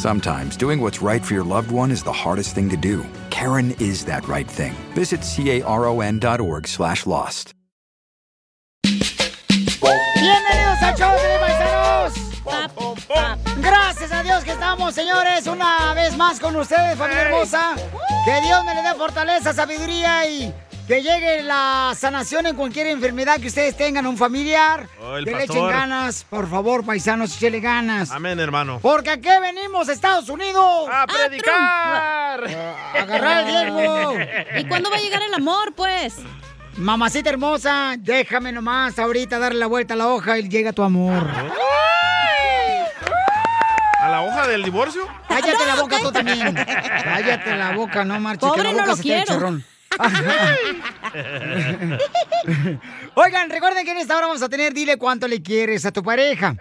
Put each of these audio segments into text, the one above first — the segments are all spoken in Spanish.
Sometimes doing what's right for your loved one is the hardest thing to do. Karen is that right thing. Visit caron.org slash lost. Bienvenidos al show de paisanos. Gracias a Dios que estamos, señores, una vez más con ustedes, familia hermosa. Que Dios me le dé fortaleza, sabiduría y que llegue la sanación en cualquier enfermedad que ustedes tengan, un familiar. Oh, que le echen ganas, por favor, paisanos, échele ganas. Amén, hermano. Porque aquí venimos, Estados Unidos. ¡A predicar! A agarrar el diezmo. ¿Y cuándo va a llegar el amor, pues? Mamacita hermosa, déjame nomás ahorita darle la vuelta a la hoja y llega tu amor. ¿A la hoja del divorcio? Cállate la boca tú también. Cállate la boca, no marches. Pobre, que la no boca lo se te echa quiero. Oigan, recuerden que en esta hora vamos a tener Dile cuánto le quieres a tu pareja.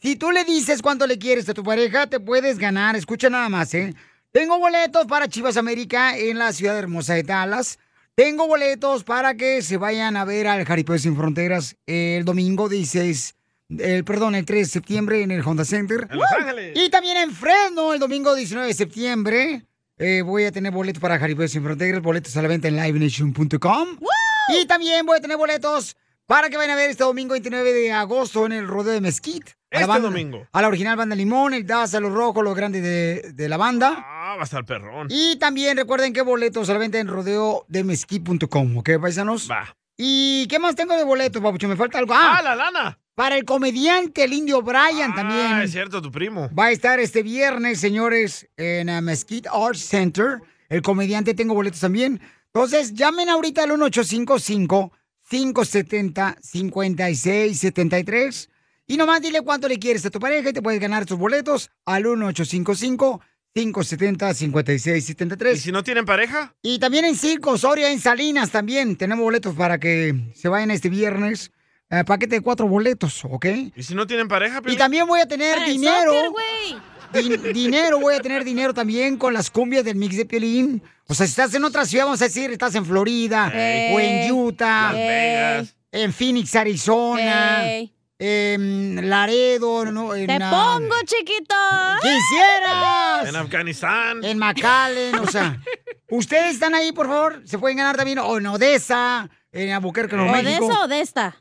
Si tú le dices cuánto le quieres a tu pareja, te puedes ganar. Escucha nada más, ¿eh? Tengo boletos para Chivas América en la ciudad hermosa de Dallas. Tengo boletos para que se vayan a ver al Jaripeo Sin Fronteras el domingo 16, el, perdón, el 3 de septiembre en el Honda Center. En Los Ángeles. Y también en Fresno, el domingo 19 de septiembre, eh, voy a tener boletos para Jaripeo Sin Fronteras, boletos a la venta en livenation.com. Y también voy a tener boletos para que vayan a ver este domingo 29 de agosto en el Rodeo de Mesquite. A la Este banda- domingo. A la original Banda Limón, el Daza, los rojos, los grandes de, de la banda. Ah, va a estar perrón. Y también recuerden que boletos a la venta en rodeodemesquite.com, ¿ok, paisanos? Va. ¿Y qué más tengo de boletos, papucho? Me falta algo. Ah, ¡Ah, la lana! Para el comediante, el indio Brian también. Ah, es cierto, tu primo. Va a estar este viernes, señores, en uh, Mesquite Arts Center. El comediante tengo boletos también. Entonces, llamen ahorita al 1855-570-5673. Y nomás dile cuánto le quieres a tu pareja y te puedes ganar tus boletos al 1855-570-5673. ¿Y si no tienen pareja? Y también en Circo, Soria, en Salinas también. Tenemos boletos para que se vayan este viernes. Eh, paquete de cuatro boletos, ¿ok? ¿Y si no tienen pareja, Y Piolín? también voy a tener dinero. soccer, dinero, voy a tener dinero también con las cumbias del mix de Piolín. O sea, si estás en otra ciudad, vamos a decir, estás en Florida, o en Utah, Las Vegas. en Phoenix, Arizona, en Laredo, ¿no? En, Te pongo, chiquito. ¡Quisieras! En Afganistán. En McAllen, o sea. Ustedes están ahí, por favor. Se pueden ganar también, o en Odessa, en Albuquerque, Nuevo ¿O de México. esa o de esta?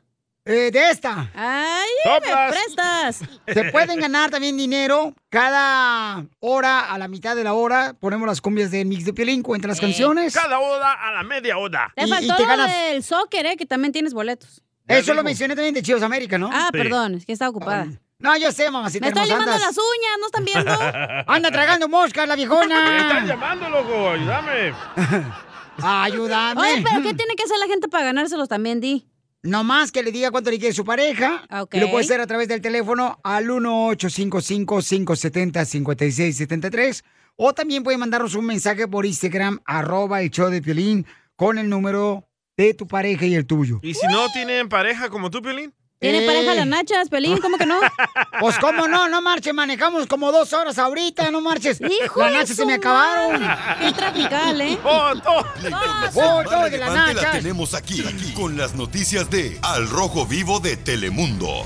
Eh, de esta. Ay, Soplas. me prestas. Se pueden ganar también dinero cada hora, a la mitad de la hora. Ponemos las cumbias del mix de Piolín, cuenta las Eh, canciones. Cada oda a la media oda. Te Y- faltó y te lo ganas- del soccer, ¿eh? Que también tienes boletos. Ya Eso lo mencioné también de Chivas América, ¿no? Ah, Sí. perdón, es que estaba ocupada. No, yo sé, mamacita Me estoy limando andas- las uñas, ¿no están viendo? Anda tragando moscas, la Me están viejona. llamando, loco. Ayúdame. Ayúdame. Oye, pero ¿qué tiene que hacer la gente para ganárselos también, Di? No más que le diga cuánto le quiere su pareja. Ok. Y lo puede hacer a través del teléfono al 1-855-570-5673. O también puede mandarnos un mensaje por Instagram, arroba el show de Piolín, con el número de tu pareja y el tuyo. ¿Y si no tienen pareja como tú, Piolín? ¿Tiene Eh. pareja las nachas, Pelín? ¿Cómo que no? Pues cómo no, no marches, manejamos como dos horas ahorita, no marches. Hijo Las nachas se me acabaron. Qué tropical, ¿eh? ¡Foto! Información Foto de las relevante la nachas. tenemos aquí, aquí, con las noticias de Al Rojo Vivo de Telemundo.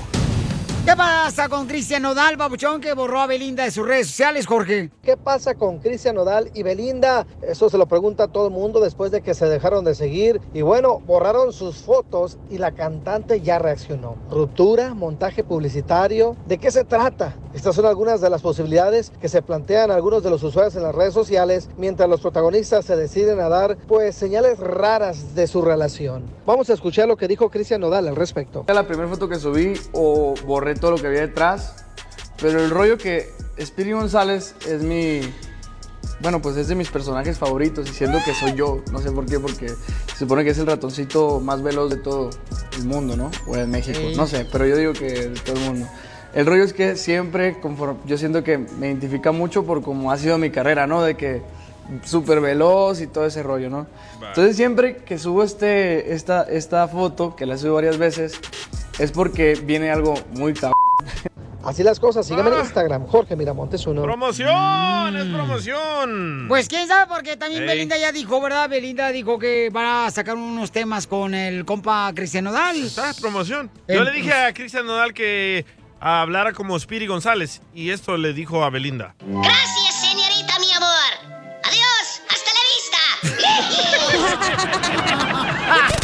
¿Qué pasa con Cristian Nodal, babuchón, que borró a Belinda de sus redes sociales, Jorge? ¿Qué pasa con Cristian Nodal y Belinda? Eso se lo pregunta a todo el mundo después de que se dejaron de seguir. Y bueno, borraron sus fotos y la cantante ya reaccionó. Ruptura, montaje publicitario. ¿De qué se trata? Estas son algunas de las posibilidades que se plantean algunos de los usuarios en las redes sociales mientras los protagonistas se deciden a dar pues señales raras de su relación. Vamos a escuchar lo que dijo Cristian Nodal al respecto. La primera foto que subí o borré todo lo que había detrás, pero el rollo que Speedy González es mi, bueno, pues es de mis personajes favoritos y siento que soy yo, no sé por qué, porque se supone que es el ratoncito más veloz de todo el mundo, ¿no? O de México, Sí. no sé, pero yo digo que de todo el mundo. El rollo es que siempre, conforme, yo siento que me identifica mucho por cómo ha sido mi carrera, ¿no? De que súper veloz y todo ese rollo, ¿no? Entonces siempre que subo este, esta, esta foto, que la subo varias veces, es porque viene algo muy cabrón. Así las cosas, síganme en Instagram, Jorge Miramontes uno. ¡Promoción! ¡Es promoción! Pues quién sabe, porque también Ey. Belinda ya dijo, ¿verdad? Belinda dijo que van a sacar unos temas con el compa Cristian Nodal. Está, promoción. Yo le dije a Cristian Nodal que hablara como Spiri González y esto le dijo a Belinda. Gracias, señorita, mi amor. Adiós, hasta la vista.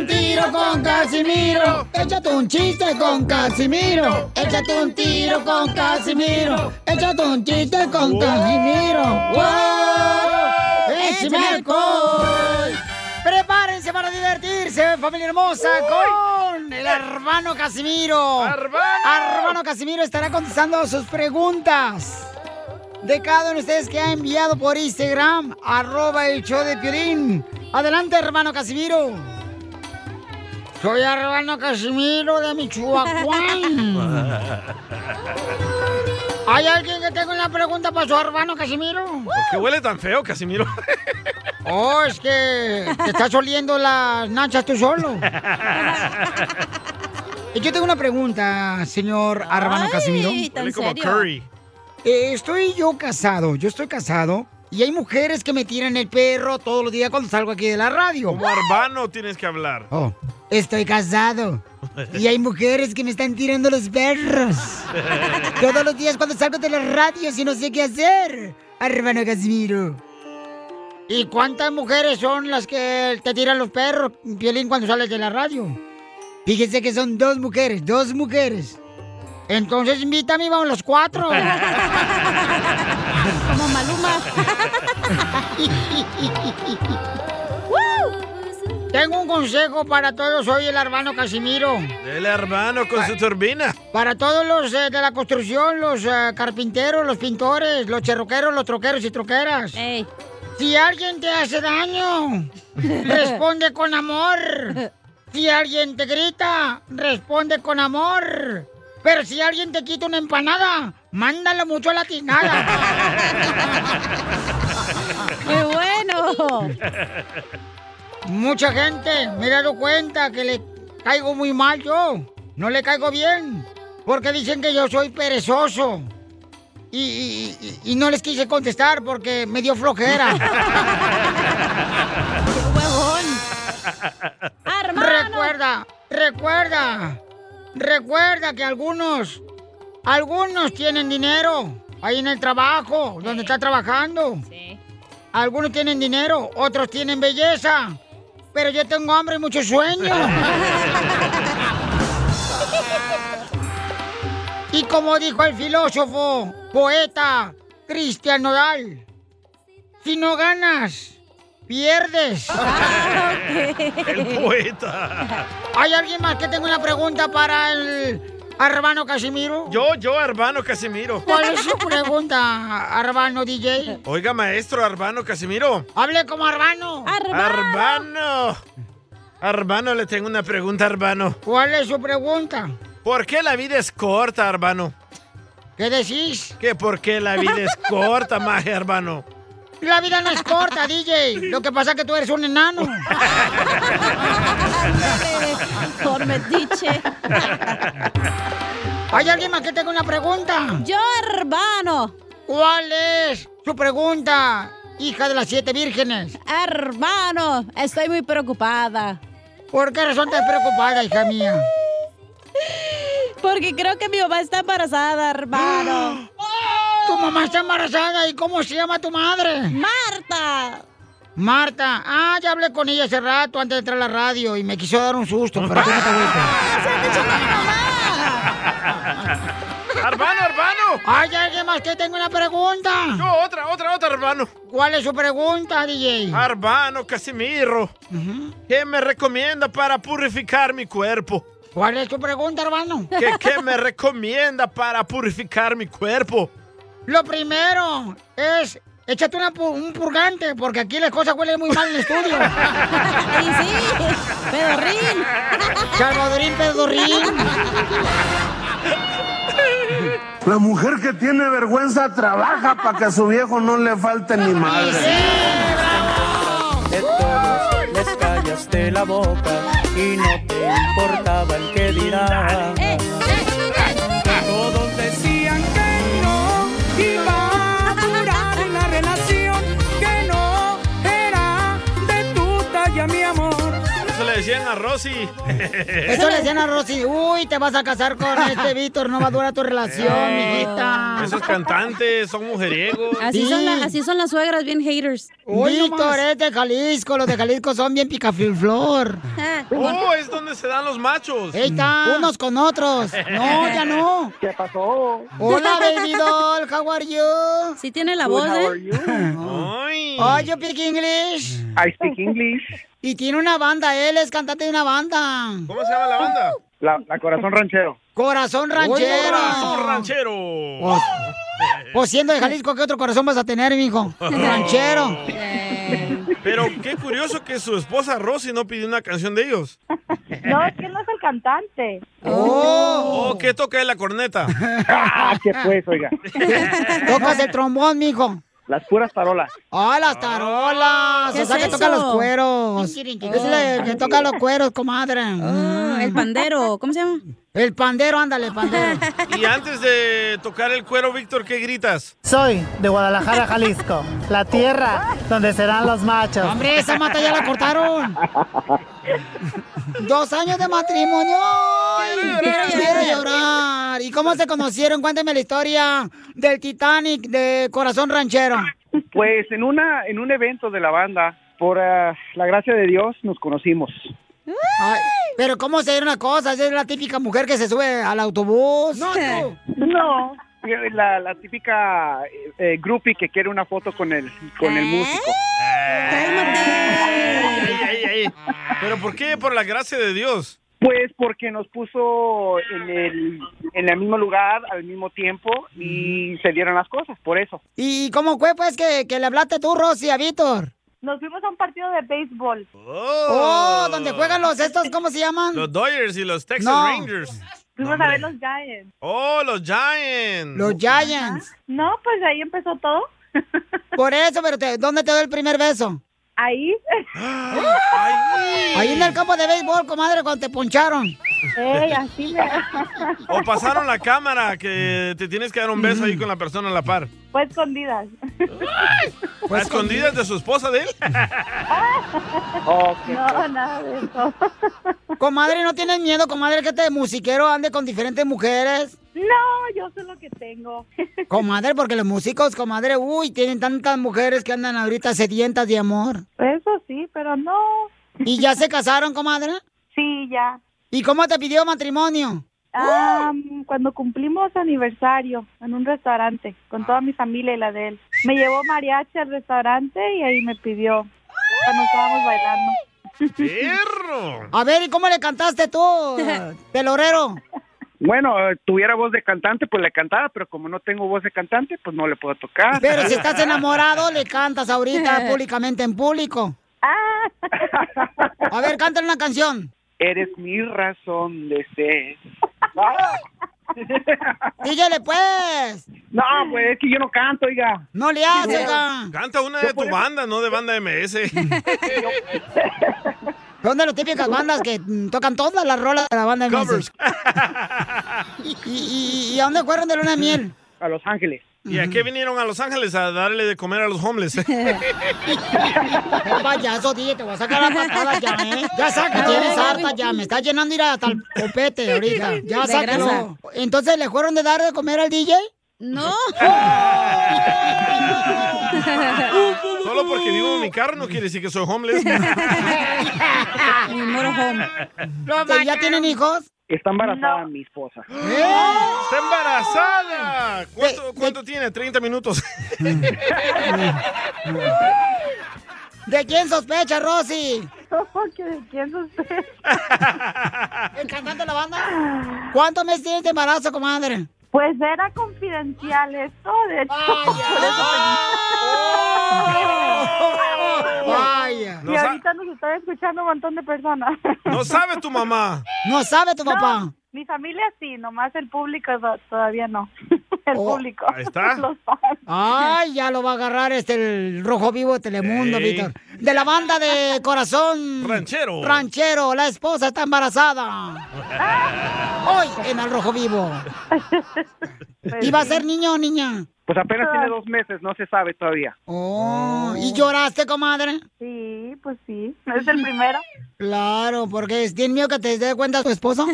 Un tiro con Casimiro. Échate un chiste con Casimiro. Échate un tiro con Casimiro. Échate un chiste con Casimiro. ¡Wow! ¡Échame alcohol! Prepárense para divertirse, familia hermosa, con el hermano Casimiro. ¡Hermano! Hermano Casimiro estará contestando sus preguntas de cada uno de ustedes que ha enviado por Instagram, arroba el show de Piolín. Adelante, hermano Casimiro. Soy hermano Casimiro de Michoacán. ¿Hay alguien que tenga una pregunta para su hermano Casimiro? ¿Por qué huele tan feo, Casimiro? Oh, es que te estás oliendo las nachas tú solo. Y Yo tengo una pregunta, señor hermano Casimiro. ¿tan Huele como serio? Curry. Eh, estoy yo casado, yo estoy casado. Y hay mujeres que me tiran el perro todos los días cuando salgo aquí de la radio. Como Arbano tienes que hablar. Oh, estoy casado. Y hay mujeres que me están tirando los perros. Todos los días cuando salgo de la radio y no sé qué hacer. Hermano Casimiro. ¿Y cuántas mujeres son las que te tiran los perros, Violín, cuando sales de la radio? Fíjense que son dos mujeres, dos mujeres. Entonces invítame y vamos los cuatro. Como Maluma. Tengo un consejo para todos. Soy el hermano Casimiro. El hermano con su turbina. Para todos los eh, de la construcción, los eh, carpinteros, los pintores, los cherroqueros, los troqueros y troqueras. Si alguien te hace daño, responde con amor. Si alguien te grita, responde con amor. Pero si alguien te quita una empanada, mándalo mucho a la tinada. ¡Muy bueno! Mucha gente me he dado cuenta que le caigo muy mal yo. No le caigo bien. Porque dicen que yo soy perezoso. Y, y- y- y no les quise contestar porque me dio flojera. Recuerda, recuerda, recuerda que algunos, algunos tienen dinero ahí en el trabajo, donde está trabajando. Algunos tienen dinero, otros tienen belleza. Pero yo tengo hambre y mucho sueño. y como dijo el filósofo, poeta Cristian Nodal, si no ganas, pierdes. El poeta. ¿Hay alguien más que tenga una pregunta para el hermano Casimiro? Yo, yo, hermano Casimiro. ¿Cuál es su pregunta, hermano DJ? Oiga, maestro Arbano Casimiro. Hable como hermano. Arbano. Arbano, le tengo una pregunta, Arbano. ¿Cuál es su pregunta? ¿Por qué la vida es corta, Arbano? ¿Qué decís? ¿Que por qué la vida es corta, maje, Arbano? La vida no es corta, DJ. Lo que pasa es que tú eres un enano. Por metiche. ¿Hay alguien más que tenga una pregunta? Yo, hermano. ¿Cuál es su pregunta, hija de las siete vírgenes? Hermano, estoy muy preocupada. ¿Por qué razón estás preocupada, hija mía? Porque creo que mi mamá está embarazada, hermano. Mamá está embarazada y ¿cómo se llama tu madre? Marta. Marta. Ah, ya hablé con ella hace rato antes de entrar a la radio y me quiso dar un susto, pero tú no te agüites. ¡Hermano, hermano! ¡Ay, alguien más que tengo una pregunta! No, otra, otra, otra, hermano. ¿Cuál es su pregunta, DJ? Hermano Casimiro, ¿qué me recomienda para purificar mi cuerpo? ¿Cuál es tu pregunta, hermano? ¿Qué, qué me recomienda para purificar mi cuerpo? Lo primero es échate una un purgante, porque aquí las cosas huelen muy mal en el estudio. Y sí, pedorrín. Salvadorín, pedorrín. La mujer que tiene vergüenza trabaja para que a su viejo no le falte ni madre. De todos les callaste la boca y no te importaba el que dirá. A Rosy. Eso le decían a Rosy, uy, te vas a casar con este Víctor, no va a durar tu relación, mijita. Esos cantantes son mujeriegos. Así, son la- así son las suegras, bien haters. Víctor es de Jalisco, los de Jalisco son bien picafilflor. Oh, es donde se dan los machos. Ahí está, unos con otros. No, ya no. ¿Qué pasó? Hola, baby doll, how are you? Sí tiene la Good, voz, how ¿eh? are you? Ay. Oh, you speak English? I speak English. Y tiene una banda, él es cantante de una banda. ¿Cómo se llama la banda? La, la Corazón Ranchero. Corazón ranchero. Corazón ranchero. Pues, pues siendo de Jalisco, ¿qué otro corazón vas a tener, mijo? Ranchero. Pero qué curioso que su esposa Rosy no pidió una canción de ellos. No, es que él no es el cantante. Oh, ¿qué toca en la corneta? Ah, qué pues, oiga. Tocas el trombón, mijo. Las puras tarolas. ¡Ah, las tarolas! ¿Qué o sea, es que toca los cueros. Es el que toca los cueros, comadre. Oh, el pandero, ¿cómo se llama? El pandero, ándale, pandero. Y antes de tocar el cuero, Víctor, ¿qué gritas? Soy de Guadalajara, Jalisco, la tierra donde serán los machos. Hombre, esa mata ya la cortaron. Dos años de matrimonio. Ay, quiero llorar. ¿Y cómo se conocieron? Cuénteme la historia del Titanic de Corazón Ranchero. Pues en una en un evento de la banda, por ah, la gracia de Dios, nos conocimos. Ay, pero ¿cómo se dieron las cosas? Es la típica mujer que se sube al autobús. No, tú. No. La, la típica eh, eh, groupie que quiere una foto con el con el músico. Ay, ay, ay. ¿Pero por qué? Por la gracia de Dios. Pues porque nos puso en el en el mismo lugar al mismo tiempo y se dieron las cosas, por eso. ¿Y cómo fue, pues, que, que le hablaste tú, Rosy, a Víctor? Nos fuimos a un partido de béisbol. Oh, donde juegan los estos, ¿cómo se llaman? Los Dodgers y los Texas No. Rangers. Fuimos a ver los Giants. Oh, los Giants. Los Giants. No, pues ahí empezó todo. Por eso, pero te- ¿dónde te dio el primer beso? Ahí. Ahí en el campo de béisbol, comadre, cuando te poncharon. Ey, así me... O pasaron la cámara que te tienes que dar un beso ahí con la persona a la par. Fue escondidas. ¿A escondidas de su esposa de él? No, nada de eso. Comadre, ¿no tienes miedo, comadre, que este musiquero ande con diferentes mujeres? No, yo sé lo que tengo. Comadre, porque los músicos, comadre, uy, tienen tantas mujeres que andan ahorita sedientas de amor. Eso sí, pero no. ¿Y ya se casaron, comadre? Sí, ya. ¿Y cómo te pidió matrimonio? Ah, cuando cumplimos aniversario en un restaurante con toda mi familia y la de él. Me llevó mariachi al restaurante y ahí me pidió cuando estábamos bailando. ¡Perro! A ver, ¿y cómo le cantaste tú, telorero? Bueno, eh, tuviera voz de cantante, pues le cantaba, pero como no tengo voz de cantante, pues no le puedo tocar. Pero si estás enamorado, le cantas ahorita públicamente en público. A ver, cántale una canción. Eres mi razón de ser. Dígale, pues. No, pues es que yo no canto, oiga. No le haces, oiga. Canta una de tu banda, no de banda MS. Son de las típicas bandas que mm, tocan todas las rolas de la banda de Covers. ¿Y, y, y a dónde fueron de luna de miel? A Los Ángeles. ¿Y a qué vinieron a Los Ángeles? A darle de comer a los homeless. No payaso, DJ, te voy a sacar la patada ya, ¿eh? Ya saca, tienes harta ya. Me está llenando ir hasta el copete ahorita. Ya sácalo. Entonces, ¿le fueron de dar de comer al DJ? No. Solo porque vivo en mi carro no quiere decir que soy homeless. ¿Que ¿Ya tienen hijos? Está embarazada mi esposa. ¡Está embarazada! ¿Cuánto, cuánto tiene? ¿30 minutos? ¿De quién sospecha, Rosy? ¿De quién sospecha? ¿El cantante de la banda? ¿Cuántos meses tienes de embarazo, comadre? Pues era confidencial esto, de hecho. Vaya. Y ahorita nos está escuchando un montón de personas. No sabe tu mamá. No sabe tu papá. mi familia sí, nomás el público to- todavía no. El público. ahí está. Los fans. Ay, ya lo va a agarrar este el rojo vivo de Telemundo. Víctor. De la banda de corazón. Ranchero. Ranchero, la esposa está embarazada. Hoy en el rojo vivo. ¿Y va a ser niño o niña? Pues apenas tiene dos meses, no se sabe todavía. Oh, ¿y lloraste, comadre? Sí, pues sí. Es el primero. Claro, porque ¿tienes miedo que te dé cuenta tu esposo?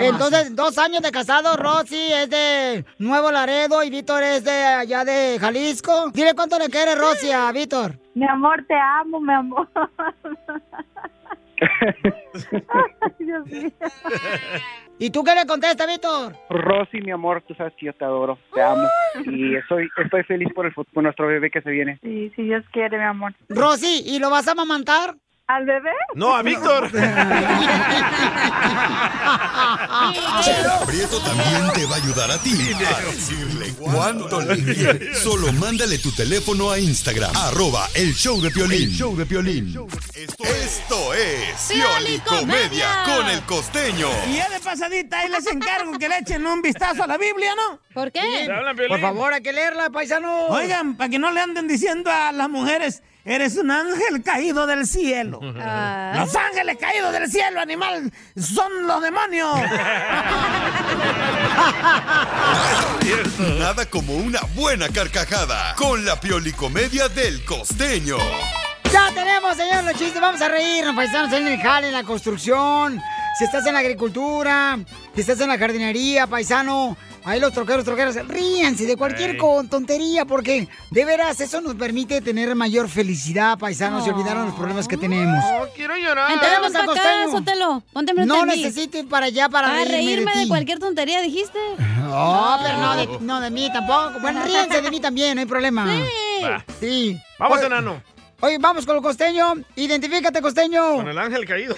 Entonces, dos años de casado, Rosy es de Nuevo Laredo y Víctor es de allá de Jalisco. Dile cuánto le quiere Rosy a Víctor. Mi amor, te amo, mi amor. Ay, Dios mío. ¿Y tú qué le contestas, Víctor? Rosy, mi amor, tú sabes que yo te adoro, te amo. Y estoy, estoy feliz por, el, por nuestro bebé que se viene. Sí, si Dios quiere, mi amor. Rosy, ¿y lo vas a amamantar? ¿Al bebé? No, a Víctor. Prieto también te va a ayudar a ti a decirle cuánto le quieres. Solo mándale tu teléfono a Instagram, arroba el show de Piolín. El show de Piolín. Esto es Pioli Comedia con el costeño. Y ya de pasadita, ahí les encargo que le echen un vistazo a la Biblia, ¿no? ¿Por qué? Por favor, hay que leerla, paisano. Oigan, para que no le anden diciendo a las mujeres, eres un ángel caído del cielo. Ah. Los ángeles caídos del cielo, animal, son los demonios. Nada como una buena carcajada con la Pioli Comedia del costeño. Ya tenemos, señor, los chistes. Vamos a reírnos, paisanos, en el jale, en la construcción. Si estás en la agricultura, si estás en la jardinería, paisano. Ahí los troqueros, troqueras, ríanse de cualquier con tontería, porque de veras eso nos permite tener mayor felicidad, paisanos, y olvidar los problemas que tenemos. No, quiero llorar. Entonces, para acá, Costeño. Ponte enfrente No necesito ir para allá para Ah, reírme, reírme de, cualquier tontería, dijiste. No, pero no de, no de mí tampoco. Bueno, ríense de mí también, no hay problema. Sí. Va. Sí. Vamos, enano. Oye, vamos con el costeño. Identifícate, costeño. Con el ángel caído.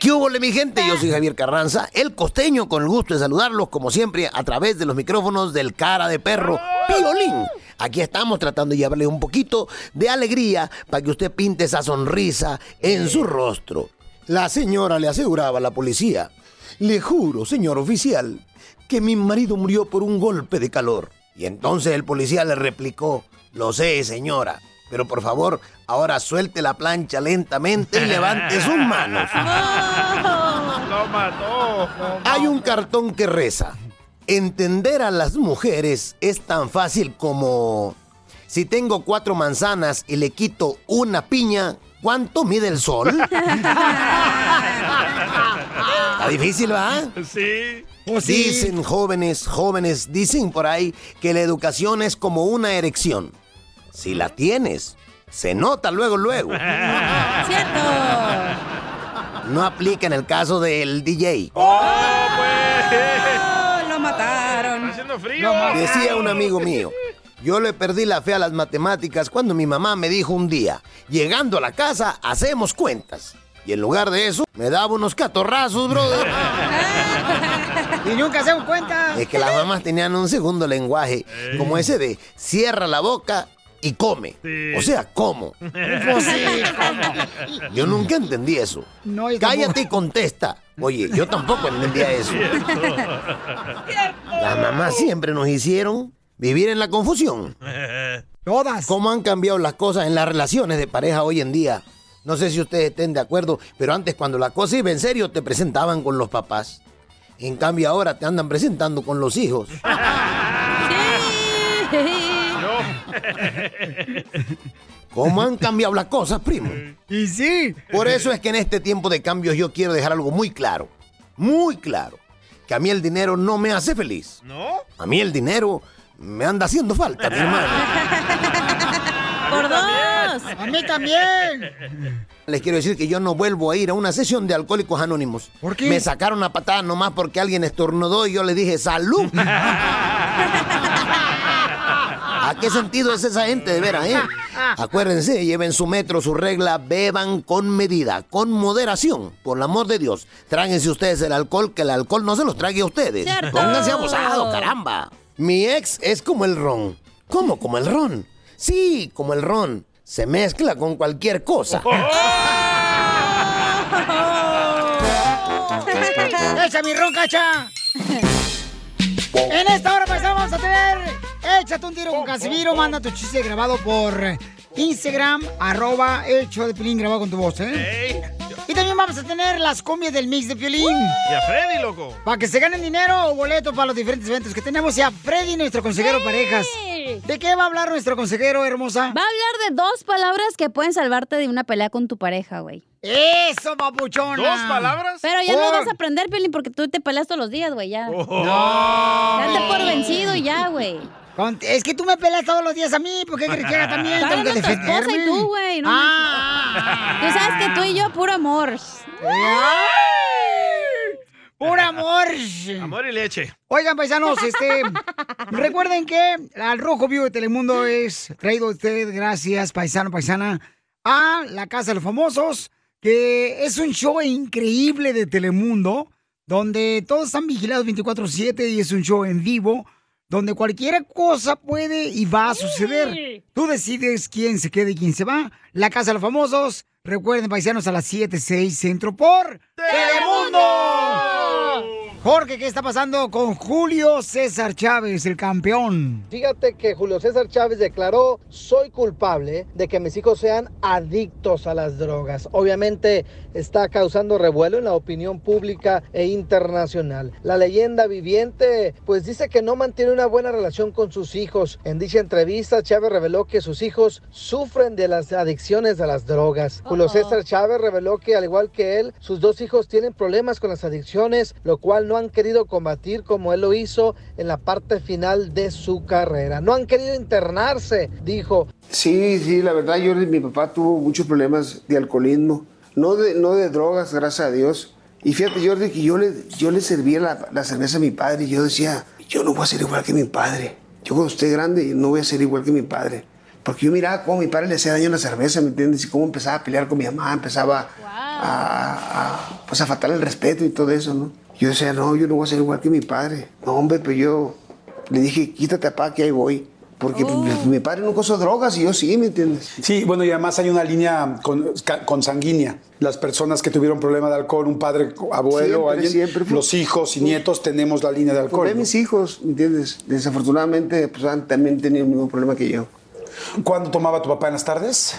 ¿Qué hubo, mi gente? Yo soy Javier Carranza, el costeño, con el gusto de saludarlos, como siempre, a través de los micrófonos del cara de perro Piolín. Aquí estamos tratando de llevarle un poquito de alegría para que usted pinte esa sonrisa en su rostro. La señora le aseguraba a la policía, le juro, señor oficial, que mi marido murió por un golpe de calor. Y entonces el policía le replicó, lo sé, señora, pero por favor, ahora suelte la plancha lentamente y levante sus manos. Lo mató. Hay un cartón que reza. Entender a las mujeres es tan fácil como si tengo cuatro manzanas y le quito una piña, ¿cuánto mide el sol? Está difícil, ¿va? Sí. Dicen jóvenes, jóvenes, dicen por ahí que la educación es como una erección. Si la tienes, se nota luego, luego. Cierto. No aplica en el caso del DJ. Oh, lo mataron. Está haciendo frío. Decía un amigo mío, yo le perdí la fe a las matemáticas cuando mi mamá me dijo un día, llegando a la casa, hacemos cuentas. Y en lugar de eso, me daba unos catorrazos, brother. Y nunca hacemos cuenta. Es que las mamás tenían un segundo lenguaje, como ese de cierra la boca y come. Sí. O sea, ¿cómo? Pues sí, Yo nunca entendí eso. No, Cállate tampoco. y contesta. Oye, yo tampoco entendía eso. Las mamás siempre nos hicieron vivir en la confusión. Todas. ¿Cómo han cambiado las cosas en las relaciones de pareja hoy en día? No sé si ustedes estén de acuerdo, pero antes cuando la cosa iba en serio te presentaban con los papás. En cambio ahora te andan presentando con los hijos. ¿Cómo han cambiado las cosas, primo? Y sí. Por eso es que en este tiempo de cambios yo quiero dejar algo muy claro. Muy claro. Que a mí el dinero no me hace feliz. ¿No? A mí el dinero me anda haciendo falta, mi hermano. ¡Por dos! ¡A mí también! Les quiero decir que yo no vuelvo a ir a una sesión de alcohólicos anónimos. ¿Por qué? Me sacaron a patada nomás porque alguien estornudó y yo le dije salud. ¿A qué sentido es esa gente de veras, eh? Acuérdense, lleven su metro, su regla, beban con medida, con moderación, por el amor de Dios. Tráguense ustedes el alcohol, que el alcohol no se los trague a ustedes. Cierto. Pónganse abusados, caramba. Mi ex es como el ron. ¿Cómo? ¿Como el ron? Sí, como el ron. Se mezcla con cualquier cosa. ¡Echa mi ron, cacha! En esta hora vamos a tener Échate un tiro con Casimiro, manda tu chiste grabado por Instagram, arroba el show de Piolín grabado con tu voz, ¿eh? Y también vamos a tener las cumbias del mix de Piolín. Y a Freddy, loco. Para que se ganen dinero o boletos para los diferentes eventos que tenemos. Y a Freddy, nuestro consejero parejas. ¿De qué va a hablar nuestro consejero, hermosa? Va a hablar de dos palabras que pueden salvarte de una pelea con tu pareja, güey. ¡Eso, papuchona! ¿Dos palabras? Pero ya no Por- vas a aprender, Piolín, porque tú te peleas todos los días, güey, ya. Oh. No. Date por vencido y ya, güey. Con- Es que tú me peleas todos los días a mí, ¿por qué crees que también? Tengo que hablando tu esposa defenderme. y tú, güey. No Ah. Tú sabes que tú y yo, puro amor. ¡Puro amor! Amor y leche. Oigan, paisanos, este, recuerden que al Rojo Vivo de Telemundo es traído a usted, gracias, paisano, paisana, a la Casa de los Famosos, que es un show increíble de Telemundo, donde todos están vigilados 24-7 y es un show en vivo, donde cualquier cosa puede y va a suceder. Tú decides quién se queda y quién se va. La Casa de los Famosos, recuerden, paisanos, a las 7, 6 Centro por Telemundo. Jorge, ¿qué está pasando con Julio César Chávez, el campeón? Fíjate que Julio César Chávez declaró, soy culpable de que mis hijos sean adictos a las drogas. Obviamente está causando revuelo en la opinión pública e internacional. La leyenda viviente pues dice que no mantiene una buena relación con sus hijos. En dicha entrevista Chávez reveló que sus hijos sufren de las adicciones a las drogas. Julio César Chávez reveló que al igual que él, sus dos hijos tienen problemas con las adicciones, lo cual no han querido combatir como él lo hizo en la parte final de su carrera. No han querido internarse, dijo. Sí, sí, la verdad, yo, mi papá tuvo muchos problemas de alcoholismo, no de, no de drogas, gracias a Dios. Y fíjate, Jordi, que yo le, yo le servía la, la cerveza a mi padre y yo decía, yo no voy a ser igual que mi padre. Yo cuando esté grande no voy a ser igual que mi padre. Porque yo miraba cómo mi padre le hacía daño a la cerveza, ¿me entiendes? Y cómo empezaba a pelear con mi mamá, empezaba a, a, pues a faltar el respeto y todo eso, ¿no? Yo decía, no, yo no voy a ser igual que mi padre. No, hombre, pero yo le dije, quítate, papá, que ahí voy. Porque pues, mi padre nunca usó drogas y yo sí, ¿me entiendes? Sí, bueno, y además hay una línea con, consanguínea. Las personas que tuvieron problema de alcohol, un padre, abuelo, Siempre, alguien, siempre los hijos y nietos tenemos la línea de Pues alcohol. ve mis hijos, ¿me entiendes? Desafortunadamente, pues han también tenido el mismo problema que yo. ¿Cuándo tomaba tu papá en las tardes?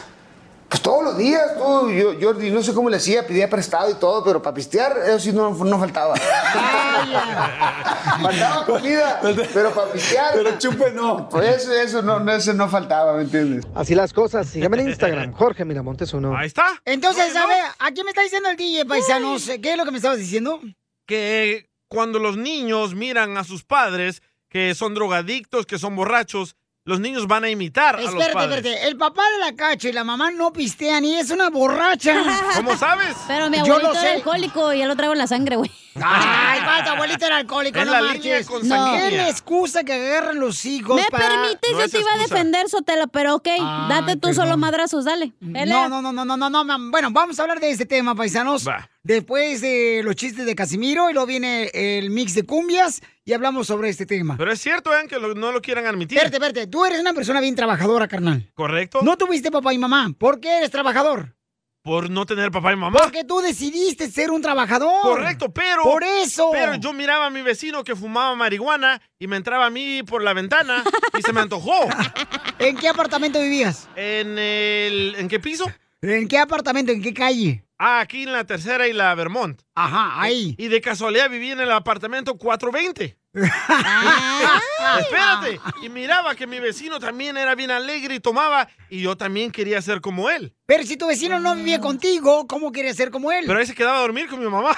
Pues todos los días, todo, yo, Jordi, no sé cómo le hacía, pedía prestado y todo, pero para pistear, eso sí no, no faltaba. faltaba comida, pero para pistear. Pero chupe no. Pues eso, eso no, no, eso no faltaba, ¿me entiendes? Así las cosas. Sígame en Instagram, Jorge Miramontes uno. Ahí está. Entonces, a ver, aquí me está diciendo el DJ, paisanos, ¿qué es lo que me estabas diciendo? Que cuando los niños miran a sus padres que son drogadictos, que son borrachos, los niños van a imitar a los Espérate, padres. espérate, el papá de la cacha y la mamá no pistean y es una borracha. ¿Cómo sabes? Pero mi Yo abuelito lo era sé. alcohólico y ya lo traigo en la sangre, güey. Ay, pa, tu abuelito era alcohólico, Es no la marches. línea No. consanguínea. ¿Qué es la excusa que agarran los hijos ¿Me para... permites? No Yo es te iba a excusa. defender, Sotelo, pero ok, date tú perdón. solo madrazos, dale. No, no, no, no, no, no, no, mam. Bueno, vamos a hablar de este tema, paisanos. Va. Después de los chistes de Casimiro y luego viene el mix de cumbias y hablamos sobre este tema. Pero es cierto, ¿eh? que lo- no lo quieran admitir. Espérate, espérate, tú eres una persona bien trabajadora, carnal. ¿Correcto? No tuviste papá y mamá. ¿Por qué eres trabajador? Por no tener papá y mamá. Porque tú decidiste ser un trabajador. Correcto, pero. Por eso. Pero yo miraba a mi vecino que fumaba marihuana y me entraba a mí por la ventana y se me antojó. ¿En qué apartamento vivías? ¿En el. ¿En qué piso? ¿En qué apartamento? ¿En qué calle? Ah, aquí en la tercera y la Vermont. Ajá, ahí. Y de casualidad viví en el apartamento 420. Espérate. Y miraba que mi vecino también era bien alegre y tomaba, y yo también quería ser como él. Pero si tu vecino no vivía contigo, ¿cómo quieres ser como él? Pero ahí se quedaba a dormir con mi mamá.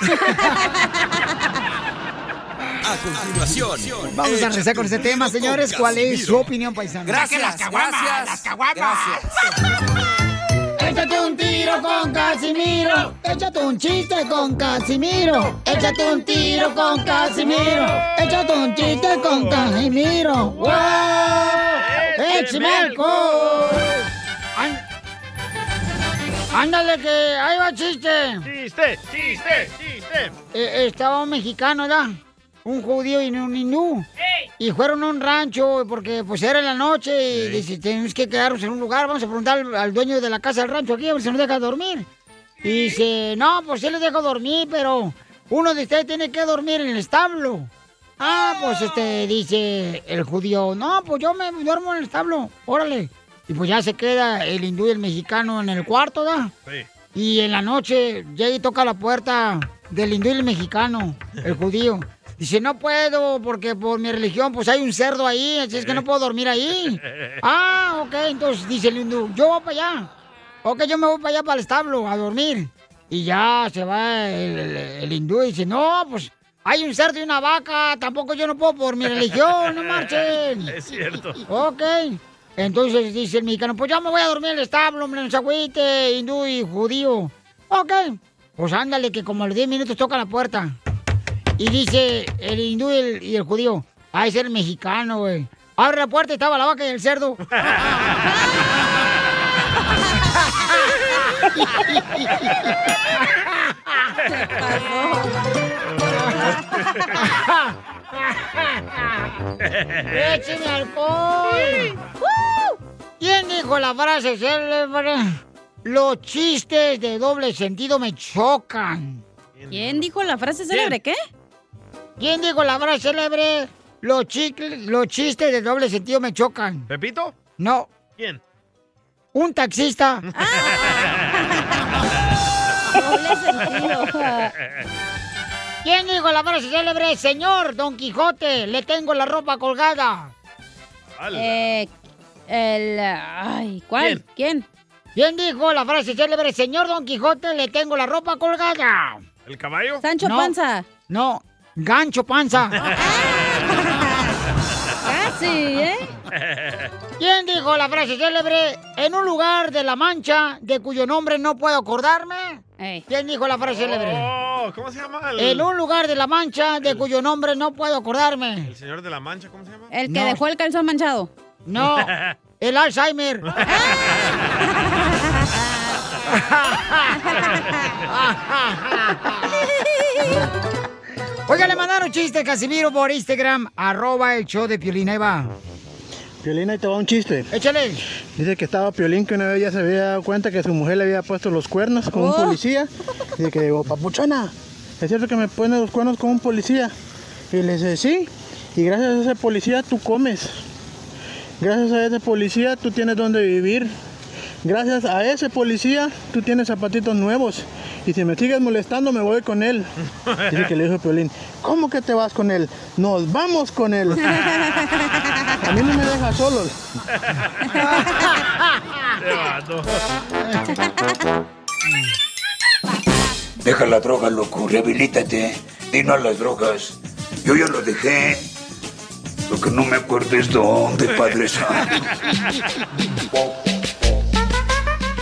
A continuación. Vamos a regresar con este tema, señores. ¿Cuál es su opinión, paisano? Gracias, las caguamas, gracias, las caguamas. gracias. Échate un tiro con Casimiro. Échate un chiste con Casimiro. Échate un tiro con Casimiro. Échate un chiste con Casimiro. ¡Wow! ¡Échame Ándale, que ahí va chiste. Chiste, chiste, chiste. Eh, estaba un mexicano, ¿verdad? Un judío y un hindú. Y fueron a un rancho porque pues era en la noche y dice, tenemos que quedarnos en un lugar, vamos a preguntar al, al dueño de la casa del rancho aquí a ver si nos deja dormir. Y dice, no, pues sí les dejo dormir, pero uno de ustedes tiene que dormir en el establo. Ah, pues este, dice el judío, no, pues yo me duermo en el establo, órale. Y pues ya se queda el hindú y el mexicano en el cuarto, ¿da? Sí. Y en la noche llega y toca la puerta del hindú y el mexicano, el judío. Dice, no puedo porque por mi religión pues hay un cerdo ahí, así es que no puedo dormir ahí. Ah, ok, entonces dice el hindú, yo voy para allá. Ok, yo me voy para allá para el establo a dormir. Y ya se va el, el- el hindú y dice, no, pues hay un cerdo y una vaca, tampoco yo no puedo por mi religión, no marchen. Es cierto. Ok. Entonces dice el mexicano, pues ya me voy a dormir en el establo, hombre, no hindú y judío. Ok. Pues ándale, que como a los 10 minutos toca la puerta. Y dice el hindú y el, y el judío, ah, es el mexicano, güey. Abre la puerta y estaba la vaca y el cerdo. ¡Écheme alcohol! ¿Quién dijo la frase célebre? Los chistes de doble sentido me chocan. ¿Quién dijo la frase célebre? ¿Qué? ¿Quién dijo la frase célebre? Los, chicles- los chistes de doble sentido me chocan. ¿Pepito? No, ¿Quién? un taxista. Doble sentido. ¿Quién dijo la frase célebre? Señor Don Quijote, le tengo la ropa colgada. Eh, el. Ay, ¿cuál? ¿Quién? ¿Quién dijo la frase célebre? Señor Don Quijote, le tengo la ropa colgada. ¿El caballo? Sancho No. Panza. No, gancho panza. Casi, ¿eh? ¿Quién dijo la frase célebre? En un lugar de la Mancha, de cuyo nombre no puedo acordarme. ¿Quién dijo la frase célebre? Oh, ¿Cómo se llama? El, En un lugar de la Mancha, de cuyo nombre no puedo acordarme. el señor de la mancha, ¿cómo se llama? El que No. dejó el calzón manchado. No, el Alzheimer. Oiga, le mandaron chiste, Casimiro, por Instagram, arroba el show de Piolín. Ahí va. Piolín, ahí te va un chiste. Échale. Dice que estaba Piolín que una vez ya se había dado cuenta que su mujer le había puesto los cuernos con un Oh. policía. Dice que digo, papuchona, ¿es cierto que me pone los cuernos con un policía? Y le dice, sí, y gracias a ese policía tú comes. Gracias a ese policía tú tienes donde vivir. Gracias a ese policía tú tienes zapatitos nuevos. Y si me sigues molestando me voy con él. Dice que le dijo Piolín, ¿cómo que te vas con él? Nos vamos con él. A mí no me deja solo. Deja la droga, loco, rehabilítate. Y no a las drogas. Yo ya lo dejé. Lo que no me acuerdo es dónde, Padre Santo.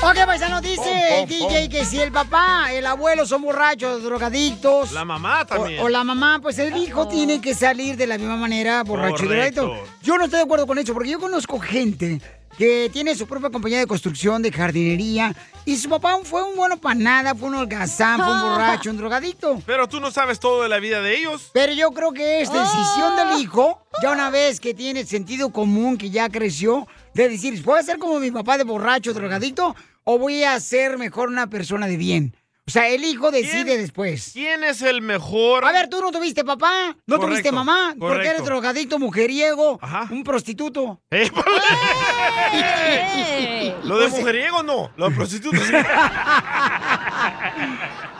Ok, paisano, dice el DJ que si el papá, el abuelo son borrachos, drogadictos. La mamá también. O, o la mamá, pues el hijo tiene que salir de la misma manera, borracho y drogadicto. Yo no estoy de acuerdo con eso, porque yo conozco gente que tiene su propia compañía de construcción, de jardinería, y su papá fue un bueno para nada, fue un holgazán, fue un borracho, un drogadicto. Pero tú no sabes todo de la vida de ellos. Pero yo creo que es decisión del hijo, ya una vez que tiene sentido común, que ya creció, de decir, ¿puedo ser como mi papá de borracho, drogadicto? ¿O voy a ser mejor una persona de bien? O sea, el hijo decide después. ¿Quién es el mejor? A ver, tú no tuviste papá, no tuviste Correcto, mamá, porque eres drogadicto, mujeriego, un prostituto. Eh, Lo de Pues, mujeriego no, lo de prostituta sí.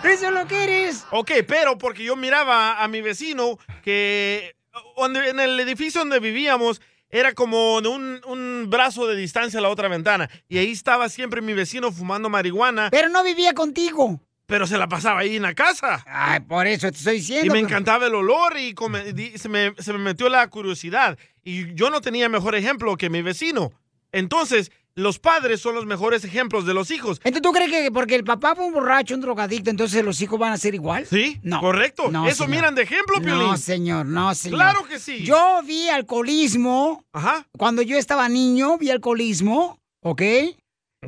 Eso es lo que eres. Ok, pero porque yo miraba a mi vecino que en el edificio donde vivíamos era como de un, un brazo de distancia a la otra ventana. Y ahí estaba siempre mi vecino fumando marihuana. Pero no vivía contigo. Pero se la pasaba ahí en la casa. Ay, por eso te estoy diciendo. Y me encantaba el olor y come- di- se, me, se me metió la curiosidad. Y yo no tenía mejor ejemplo que mi vecino. Entonces, los padres son los mejores ejemplos de los hijos. Entonces, ¿tú crees que porque el papá fue un borracho, un drogadicto, entonces los hijos van a ser igual? Sí, no. correcto. No, Eso señor. miran de ejemplo, Piolín. No, señor, no, señor. Claro que sí. Yo vi alcoholismo. Ajá. Cuando yo estaba niño, vi alcoholismo, ¿ok?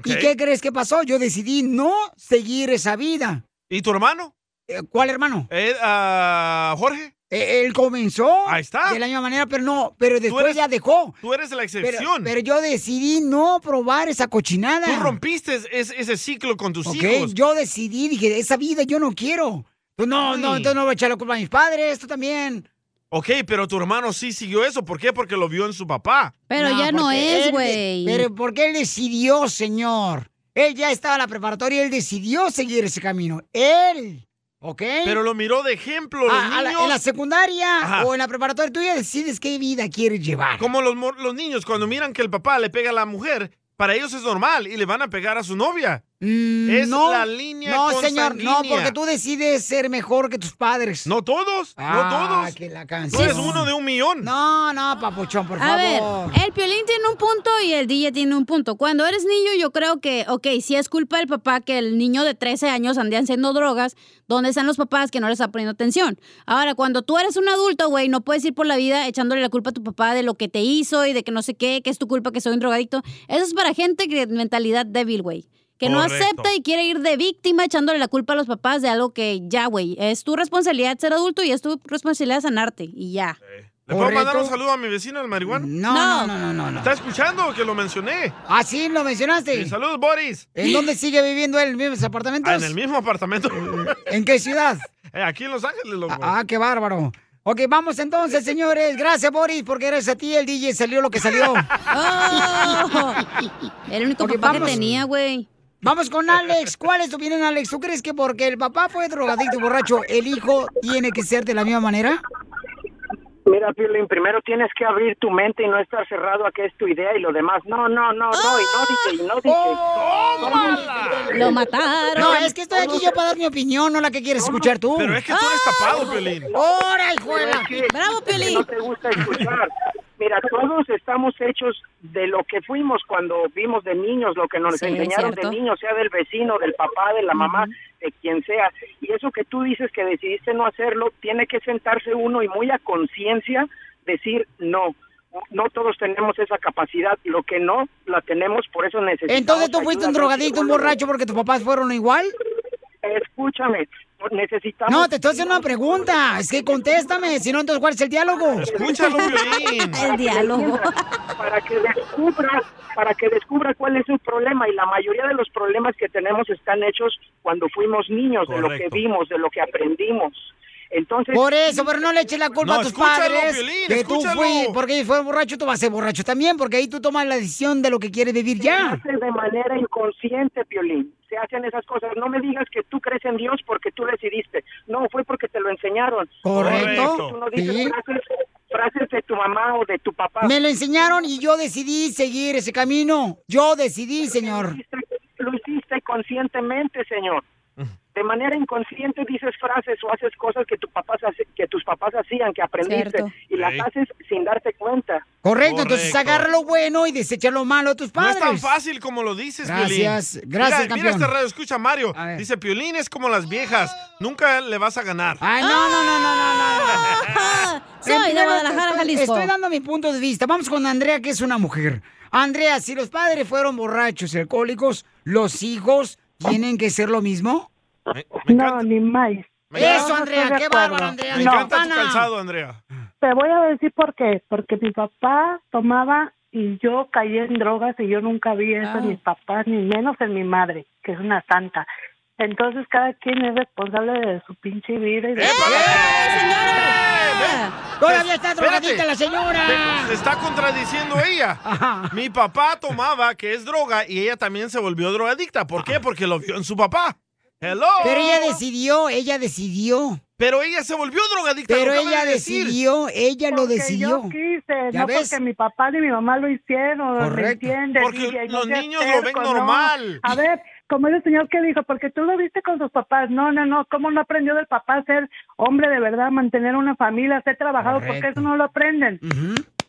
¿Y qué crees que pasó? Yo decidí no seguir esa vida. ¿Y tu hermano? ¿Cuál hermano? Eh, ah, Jorge. Eh, Él comenzó Ahí está. de la misma manera, pero no, pero después eres- ya dejó. Tú eres la Pero, excepción. pero yo decidí no probar esa cochinada. Tú rompiste es- ese ciclo con tus Ok, hijos. yo decidí, dije, esa vida yo no quiero. No, no, entonces no voy a echar la culpa a mis padres, tú también. Ok, pero tu hermano sí siguió eso. ¿Por qué? Porque lo vio en su papá. porque él de- Pero porque él decidió, señor. Él ya estaba en la preparatoria, él decidió seguir ese camino. Él, ¿ok? Pero lo miró de ejemplo. Los Ah, la- niños. en la secundaria Ajá. o en la preparatoria, tú ya decides qué vida quieres llevar. Como los, los niños, cuando miran que el papá le pega a la mujer, para ellos es normal y le van a pegar a su novia. Es Mm, no, la línea No, señor, no, porque tú decides ser mejor que tus padres. No todos, Ah, no todos. que la Tú eres uno de un millón. No, no, papuchón, por A ver, favor. el Piolín tiene un punto y el DJ tiene un punto. Cuando eres niño, yo creo que, ok, si es culpa del papá que el niño de 13 años ande haciendo drogas, ¿dónde están los papás que no les están poniendo atención? Ahora, cuando tú eres un adulto, güey, no puedes ir por la vida echándole la culpa a tu papá de lo que te hizo y de que no sé qué, que es tu culpa que soy un drogadicto. Eso es para gente que mentalidad débil, güey. Que no acepta y quiere ir de víctima echándole la culpa a los papás de algo que ya, güey, es tu responsabilidad ser adulto y es tu responsabilidad sanarte y ya. ¿Le puedo mandar un saludo a mi vecino, el marihuana? No, no, no, no, no. no. ¿Está escuchando que lo mencioné? Ah, sí, lo mencionaste. Sí, saludos, Boris. ¿En dónde sigue viviendo él? ¿En mismos apartamentos? Ah, en el mismo apartamento. ¿En qué ciudad? Eh, aquí en Los Ángeles, loco. Ah, qué bárbaro. Ok, vamos entonces, señores. Gracias, Boris, porque gracias a ti el DJ salió lo que salió. Oh, el único papá vamos. que tenía, güey. Vamos con Alex. ¿Cuál es tu opinión, Alex? ¿Tú crees que porque el papá fue drogadicto y borracho, el hijo tiene que ser de la misma manera? Mira, Piolín, primero tienes que abrir tu mente y no estar cerrado a que es tu idea y lo demás. No, no, no, no, y no dije, y no dije. Lo mataron. No, es que estoy aquí yo para dar mi opinión, no la que quieres escuchar tú. Pero es que tú eres tapado, Piolín. ¡Hora, hijuela! Es que- Bravo, es que Piolín. No te gusta escuchar. Mira, todos estamos hechos de lo que fuimos cuando vimos de niños, lo que nos Sí, enseñaron de niños, sea del vecino, del papá, de la mamá, de quien sea. Y eso que tú dices que decidiste no hacerlo, tiene que sentarse uno y muy a conciencia decir no. No todos tenemos esa capacidad, lo que no la tenemos, por eso necesitamos. Entonces tú fuiste un drogadicto, un borracho porque tus papás fueron igual. Escúchame, necesitamos. No, te estoy haciendo una pregunta. Es que contéstame, si no, entonces ¿cuál es el diálogo? Escúchalo, Piolín. El diálogo. para que descubra para que descubra cuál es el problema y la mayoría de los problemas que tenemos están hechos cuando fuimos niños de lo que vimos de lo que aprendimos entonces Por eso, pero no le eches la culpa No, a tus padres. Que tú fui, porque ellos fueron borrachos, tú vas a ser borracho también, porque ahí tú tomas la decisión de lo que quieres vivir ya. hace de manera inconsciente Piolín se hacen esas cosas no me digas que tú crees en Dios porque tú decidiste no fue porque te lo enseñaron Correcto. tú no dices Sí. frases, frases de tu mamá o de tu papá Me lo enseñaron y yo decidí seguir ese camino. Yo decidí, señor. lo hiciste conscientemente, señor. De manera inconsciente dices frases o haces cosas que, tu papás hace- que tus papás hacían, que aprendiste, Cierto. y las Sí. haces sin darte cuenta. Correcto, entonces agarra lo bueno y desecha lo malo a tus No padres. es tan fácil como lo dices, Gracias, Piolín. gracias, mira, campeón. Mira este radio, escucha Mario. A. Dice, Piolín es como las viejas. Nunca le vas a ganar. Ay, no, no, no, no, no, no. Soy de Guadalajara, estoy- Jalisco. Estoy dando mi punto de vista. Vamos con Andrea, que es una mujer. Andrea, si los padres fueron borrachos y alcohólicos, ¿los hijos tienen que ser lo mismo? Me, me No, ni más. me Eso, Andrea, qué bárbaro, Andrea. me No. encanta tu calzado, Andrea. Te voy a decir por qué. Porque mi papá tomaba y yo caí en drogas y yo nunca vi eso en mis papás, ni menos en mi madre, que es una santa. Entonces cada quien es responsable de su pinche vida y de Todavía está drogadita la señora. Se- Se está contradiciendo ella. Mi papá tomaba, que es droga, y ella también se volvió drogadicta. ¿Por qué? Porque lo vio en su papá. Hello. Pero ella decidió, ella decidió. Pero ella se volvió drogadicta. Pero lo ella de decidió, ella lo Porque decidió. Yo quise, ¿Ya no ves? porque mi papá ni mi mamá lo hicieron, ¿me Correcto. entiendes? Porque los niños lo ven no. normal. A ver, como ese señor que dijo, porque tú lo viste con sus papás. No, no, no, ¿cómo no aprendió del papá a ser hombre de verdad, mantener una familia, ser trabajado? Porque eso no lo aprenden.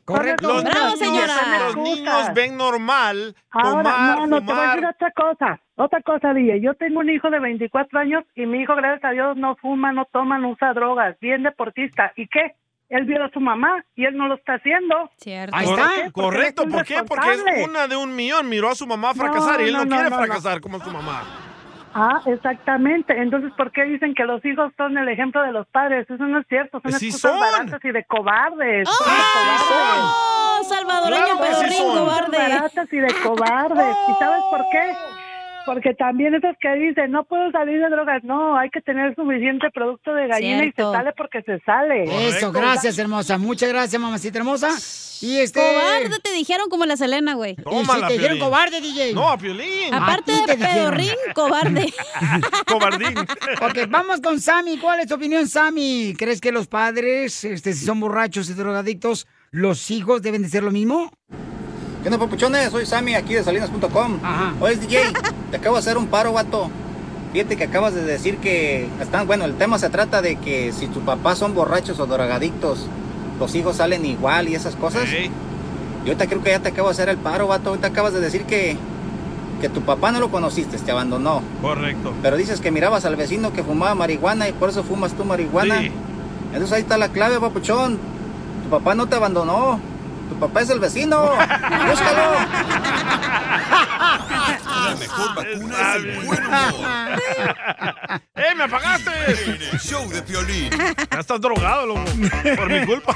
Correcto. Los, Bravo, niños, señora. los niños ven normal Ahora, tomar, no, no, te voy a fumar. decir otra cosa. Otra cosa, DJ. Yo tengo un hijo de 24 años y mi hijo, gracias a Dios, no fuma, no toma, no usa drogas. Bien deportista. ¿Y qué? Él vio a su mamá y él no lo está haciendo. Cierto. Cor- Porque Correcto, ¿por qué? Porque es una de un millón. Miró a su mamá fracasar y él no, no, quiere no, no. fracasar como su mamá. Ah, exactamente. Entonces, ¿por qué dicen que los hijos son el ejemplo de los padres? Eso no es cierto. Son Sí excusas son. baratas y de cobardes. Son de cobardes. ¡Oh, salvadoreño Claro sí son. cobarde! baratas y de cobardes. ¿Y sabes por qué? Porque también esos que dicen, no puedo salir de drogas. No, hay que tener suficiente producto de gallina y se sale porque se sale. Eso, gracias, hermosa. Muchas gracias, mamacita hermosa. Y este. Cobarde te dijeron como la Selena, güey. Y si te dijeron cobarde, DJ. No, a Piolín. Aparte de dijeron. pedorrín, cobarde. Cobardín. Ok, vamos con Sammy. ¿Cuál es tu opinión, Sammy? ¿Crees que los padres, este, si son borrachos y drogadictos, los hijos deben de ser lo mismo? ¿Qué onda, papuchones? Soy Sammy, aquí de salinas.com. Oye, DJ, te acabo de hacer un paro, vato. Fíjate que acabas de decir que están, bueno, el tema se trata de que si tus papás son borrachos o drogadictos, los hijos salen igual y esas cosas. Y ahorita creo que ya te acabo de hacer el paro, vato. Ahorita acabas de decir que, que tu papá no lo conociste, te abandonó. Correcto. Pero dices que mirabas al vecino que fumaba marihuana y por eso fumas tú marihuana. Sí. Entonces ahí está la clave, papuchón. Tu papá no te abandonó. Tu papá es el vecino. Búscalo. La mejor vacuna es el buen humor. ¡Eh, me apagaste! El show de Piolín. Ya estás drogado, loco. Por mi culpa.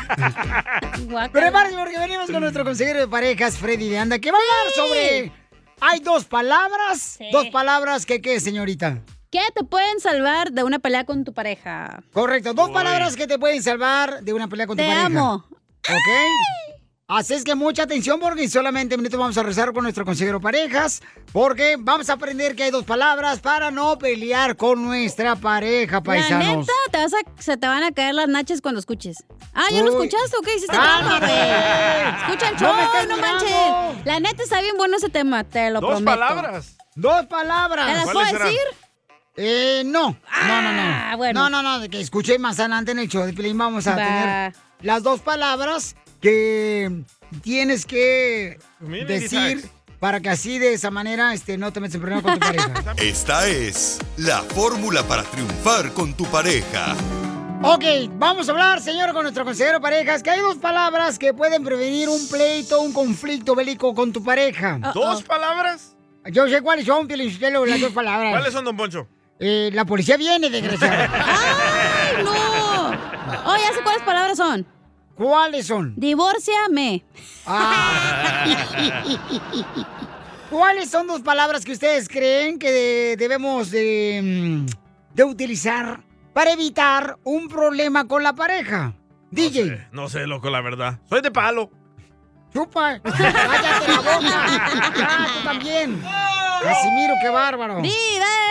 Prepárense porque venimos con nuestro consejero de parejas, Freddy de Anda, que va a hablar sobre... Hay dos palabras, dos palabras que qué, señorita. ¿Qué te pueden salvar de una pelea con tu pareja? Correcto, dos palabras que te pueden salvar de una pelea con Te tu pareja. amo. ¿Ok? Así es que mucha atención porque en solamente minutos vamos a rezar con nuestro consejero parejas porque vamos a aprender que hay dos palabras para no pelear con nuestra pareja, La paisanos. neta, te vas a- se te van a caer las nachas cuando escuches. Ah, ¿ya lo Uy. escuchaste o qué hiciste? ¡Cálmate! trampa, güey? Escucha el No show, no, mirando. manches. La neta está bien bueno ese tema, te lo Dos prometo. palabras. Dos palabras. ¿Te las puedo decir? Eh, no. no, no, no. Ah, bueno. No, no, no, de que escuche más adelante en el show de Pilín vamos a Va. tener las dos palabras que tienes que decir para que así de esa manera este, no te metas en problema con tu pareja. Esta es la fórmula para triunfar con tu pareja. Ok, vamos a hablar, señor, con nuestro consejero de parejas, que hay dos palabras que pueden prevenir un pleito, un conflicto bélico con tu pareja. ¿Dos palabras? Yo sé cuáles son, Pielichotelo, las dos palabras. ¿Cuáles son, don Poncho? Eh, la policía viene, desgraciado. ¡Ay, no! Oh, ya sé cuáles palabras son. ¿Cuáles son? Divórciame. ¿Cuáles son dos palabras que ustedes creen que de- debemos de, mm, de utilizar para evitar un problema con la pareja? DJ. No sé, loco, la verdad. Soy de palo. Chupa. Cállate la boca. Ah, tú también. Casimiro, qué bárbaro.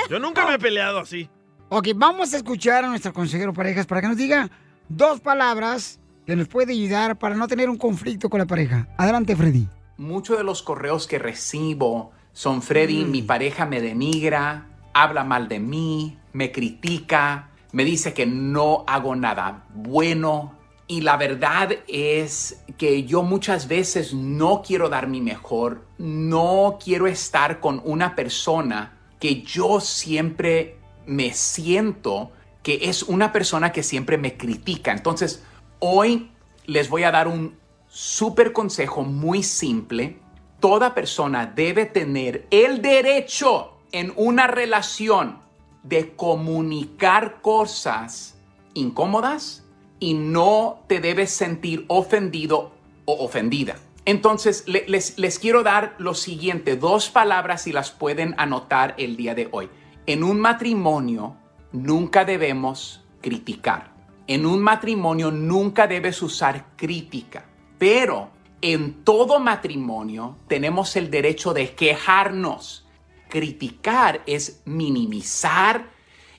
Yo nunca me he peleado así. Ok, vamos a escuchar a nuestro consejero parejas para que nos diga dos palabras que nos puede ayudar para no tener un conflicto con la pareja. Adelante, Freddy. Muchos de los correos que recibo son Freddy, mi pareja me denigra, habla mal de mí, me critica, me dice que no hago nada bueno. Y la verdad es que yo muchas veces no quiero dar mi mejor, no quiero estar con una persona que yo siempre me siento que es una persona que siempre me critica. Entonces, hoy les voy a dar un súper consejo muy simple. Toda persona debe tener el derecho en una relación de comunicar cosas incómodas y no te debes sentir ofendido o ofendida. Entonces, le- les, les quiero dar lo siguiente, dos palabras y las pueden anotar el día de hoy. En un matrimonio nunca debemos criticar. En un matrimonio nunca debes usar crítica. Pero en todo matrimonio tenemos el derecho de quejarnos. Criticar es minimizar,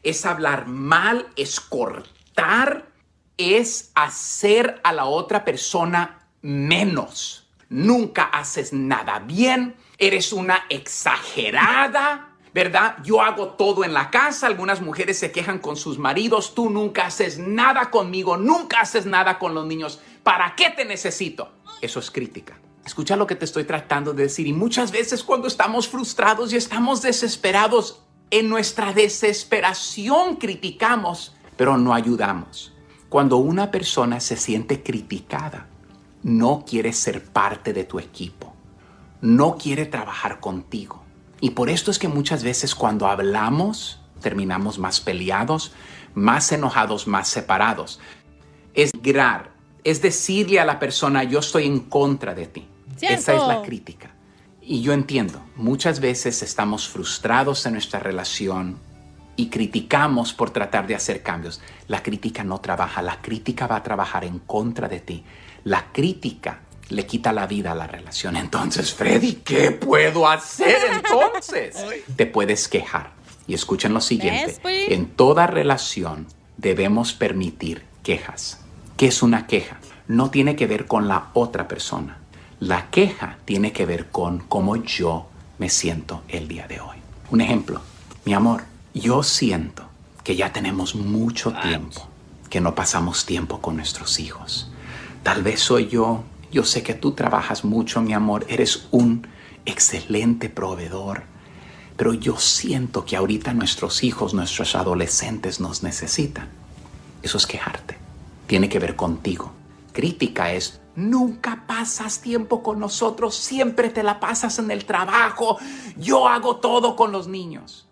es hablar mal, es cortar, es hacer a la otra persona menos. Nunca haces nada bien, eres una exagerada, ¿verdad? Yo hago todo en la casa, algunas mujeres se quejan con sus maridos, tú nunca haces nada conmigo, nunca haces nada con los niños, ¿para qué te necesito? Eso es crítica. Escucha lo que te estoy tratando de decir y muchas veces cuando estamos frustrados y estamos desesperados, en nuestra desesperación criticamos, pero no ayudamos. Cuando una persona se siente criticada, no quiere ser parte de tu equipo, no quiere trabajar contigo. Y por esto es que muchas veces cuando hablamos terminamos más peleados, más enojados, más separados. Es grar, es decirle a la persona, yo estoy en contra de ti. Cierto. Esa es la crítica. Y yo entiendo, muchas veces estamos frustrados en nuestra relación y criticamos por tratar de hacer cambios. La crítica no trabaja, la crítica va a trabajar en contra de ti. La crítica le quita la vida a la relación. Entonces, Freddy, ¿qué puedo hacer entonces? Te puedes quejar. Y escuchen lo siguiente. ¿Ves, pues? En toda relación debemos permitir quejas. ¿Qué es una queja? No tiene que ver con la otra persona. La queja tiene que ver con cómo yo me siento el día de hoy. Un ejemplo, mi amor, yo siento que ya tenemos mucho tiempo que no pasamos tiempo con nuestros hijos. Tal vez soy yo, yo sé que tú trabajas mucho, mi amor, eres un excelente proveedor, pero yo siento que ahorita nuestros hijos, nuestros adolescentes nos necesitan. Eso es quejarte. Tiene que ver contigo. Crítica es, nunca pasas tiempo con nosotros, siempre te la pasas en el trabajo, yo hago todo con los niños.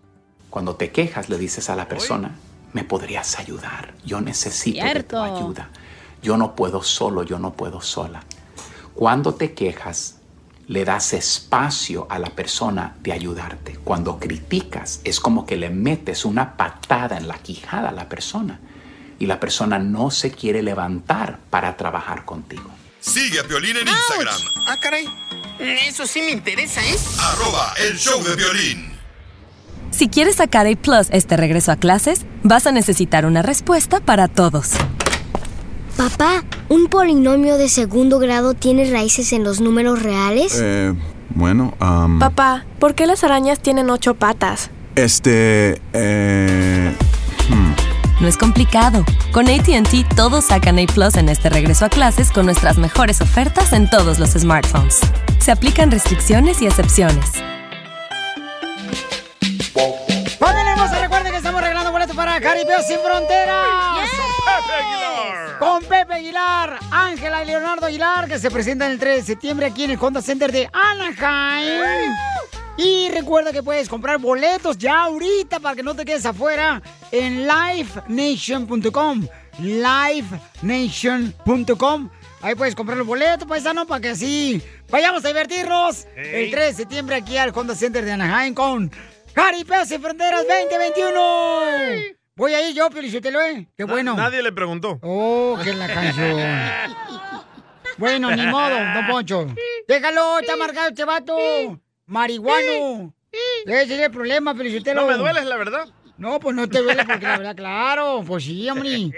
Cuando te quejas le dices a la persona, me podrías ayudar, yo necesito de tu ayuda, yo no puedo solo, yo no puedo sola. Cuando te quejas, le das espacio a la persona de ayudarte. Cuando criticas, es como que le metes una patada en la quijada a la persona y la persona no se quiere levantar para trabajar contigo. Sigue a Piolín en Instagram, Ah, caray. Eso sí me interesa, ¿eh? arroba el show de violín. Si quieres sacar A Plus este regreso a clases, vas a necesitar una respuesta para todos. Papá, ¿un polinomio de segundo grado tiene raíces en los números reales? Eh, bueno, am, Papá, ¿por qué las arañas tienen ocho patas? este, eh, No es complicado. Con ATT todos sacan A Plus en este regreso a clases con nuestras mejores ofertas en todos los smartphones. Se aplican restricciones y excepciones. ¡Familia hermosa! Recuerden que estamos regalando boletos para Jaripeo Sin Fronteras. Con Pepe Aguilar, Ángela y Leonardo Aguilar, que se presentan el 3 de septiembre aquí en el Honda Center de Anaheim. Y recuerda que puedes comprar boletos ya ahorita para que no te quedes afuera en livenation.com. livenation.com. Ahí puedes comprar los boletos, paisano, para que así vayamos a divertirnos el 3 de septiembre aquí al Honda Center de Anaheim con Jaripeo Sin Fronteras 2021. Voy a ir yo, Felicitelo, ¿eh? Qué bueno. Nadie le preguntó. Oh, que la canción. Bueno, ni modo, don Poncho. Déjalo, está marcado este vato. Marihuano. Ese es el problema, Felicitelo. No me duele, es la verdad. No, pues no te duele porque la verdad, claro, pues sí, hombre.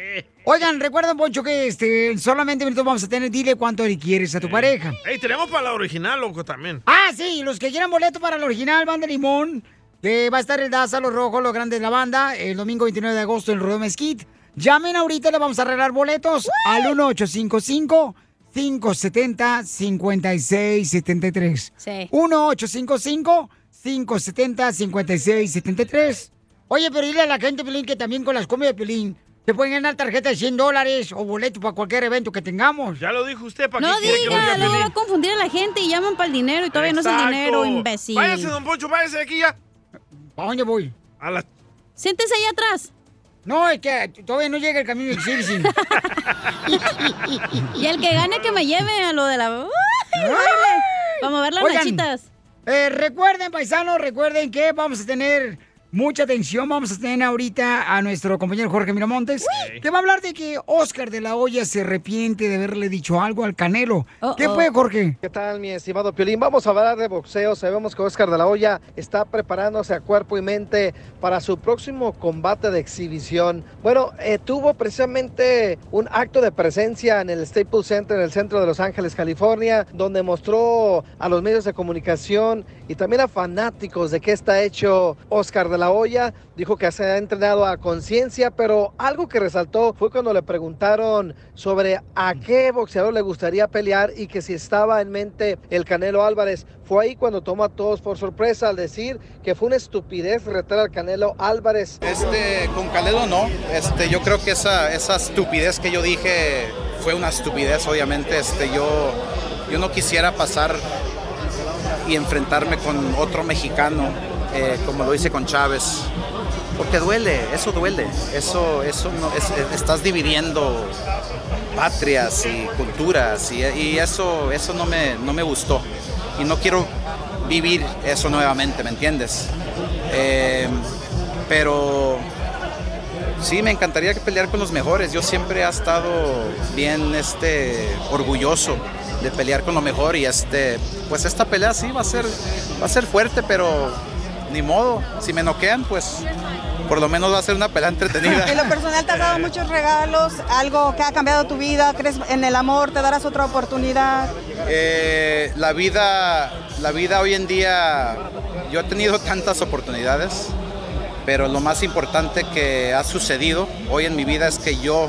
Oigan, recuerden, Poncho, que este, en solamente minutos vamos a tener, dile cuánto le quieres a tu pareja. Ey, tenemos para la original, loco, también. Ah, sí, los que quieran boleto para el original Banda Limón, que va a estar el Daza, los rojos, los grandes de la banda, el domingo 29 de agosto en Rodeo Mesquite. Llamen ahorita, le vamos a arreglar boletos al 1855 570 5673 Sí. 1855 570 5673 Oye, pero dile a la gente, Pelín, que también con las comidas de Pelín te pueden ganar tarjeta de 100 dólares o boleto para cualquier evento que tengamos. Ya lo dijo usted, ¿para No que lo diga, diga luego va a confundir a la gente y llaman para el dinero y todavía no es el dinero, imbécil. Váyase, don Poncho, váyase de aquí ya. ¿A dónde voy? A la... Siéntese ahí atrás. No, es que todavía no llega el camino de Exilsin. Y el que gane que me lleve a lo de la... Vamos a ver las Oigan, nachitas. Eh, recuerden, paisanos, recuerden que vamos a tener Mucha atención, vamos a tener ahorita a nuestro compañero Jorge Miramontes, que va a hablar de que Oscar de la Hoya se arrepiente de haberle dicho algo al Canelo. ¿Qué fue, Jorge? ¿Qué tal, mi estimado Piolín? Vamos a hablar de boxeo. Sabemos que Oscar de la Hoya está preparándose a cuerpo y mente para su próximo combate de exhibición. Bueno, eh, tuvo precisamente un acto de presencia en el Staples Center, en el centro de Los Ángeles, California, donde mostró a los medios de comunicación y también a fanáticos de qué está hecho Oscar de la Hoya. Dijo que se ha entrenado a conciencia, pero algo que resaltó fue cuando le preguntaron sobre a qué boxeador le gustaría pelear y que si estaba en mente el Canelo Álvarez. Fue ahí cuando tomó a todos por sorpresa al decir que fue una estupidez retar al Canelo Álvarez. Este, con Canelo no. Este, yo creo que esa, esa estupidez que yo dije fue una estupidez, obviamente. Este, yo, yo no quisiera pasar y enfrentarme con otro mexicano, eh, como lo hice con Chávez. Porque duele, eso duele. Eso, eso estás dividiendo patrias y culturas y, eso, eso no, me, no me gustó. Y no quiero vivir eso nuevamente, ¿me entiendes? Eh, pero sí, me encantaría pelear con los mejores. Yo siempre he estado bien este, orgulloso de pelear con lo mejor y este, pues esta pelea sí va a ser, va a ser fuerte, pero ni modo. Si me noquean, pues por lo menos va a ser una pelea entretenida. En lo personal te has dado muchos regalos, algo que ha cambiado tu vida, crees en el amor, te darás otra oportunidad. Eh, la vida, la vida hoy en día, yo he tenido tantas oportunidades, pero lo más importante que ha sucedido hoy en mi vida es que yo,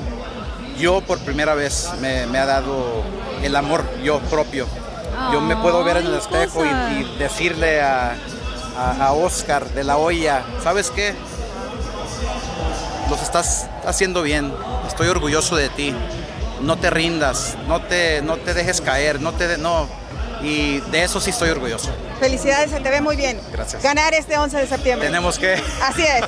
yo por primera vez me, me ha dado el amor yo propio. Yo me puedo ver en el espejo y decirle a, a- a Oscar de la olla, ¿sabes qué? Los estás haciendo bien, estoy orgulloso de ti. No te rindas, no te, no te dejes caer, no te no. Y de eso sí estoy orgulloso. Felicidades, se te ve muy bien. Gracias. Ganar este 11 de septiembre. Tenemos que. Así es.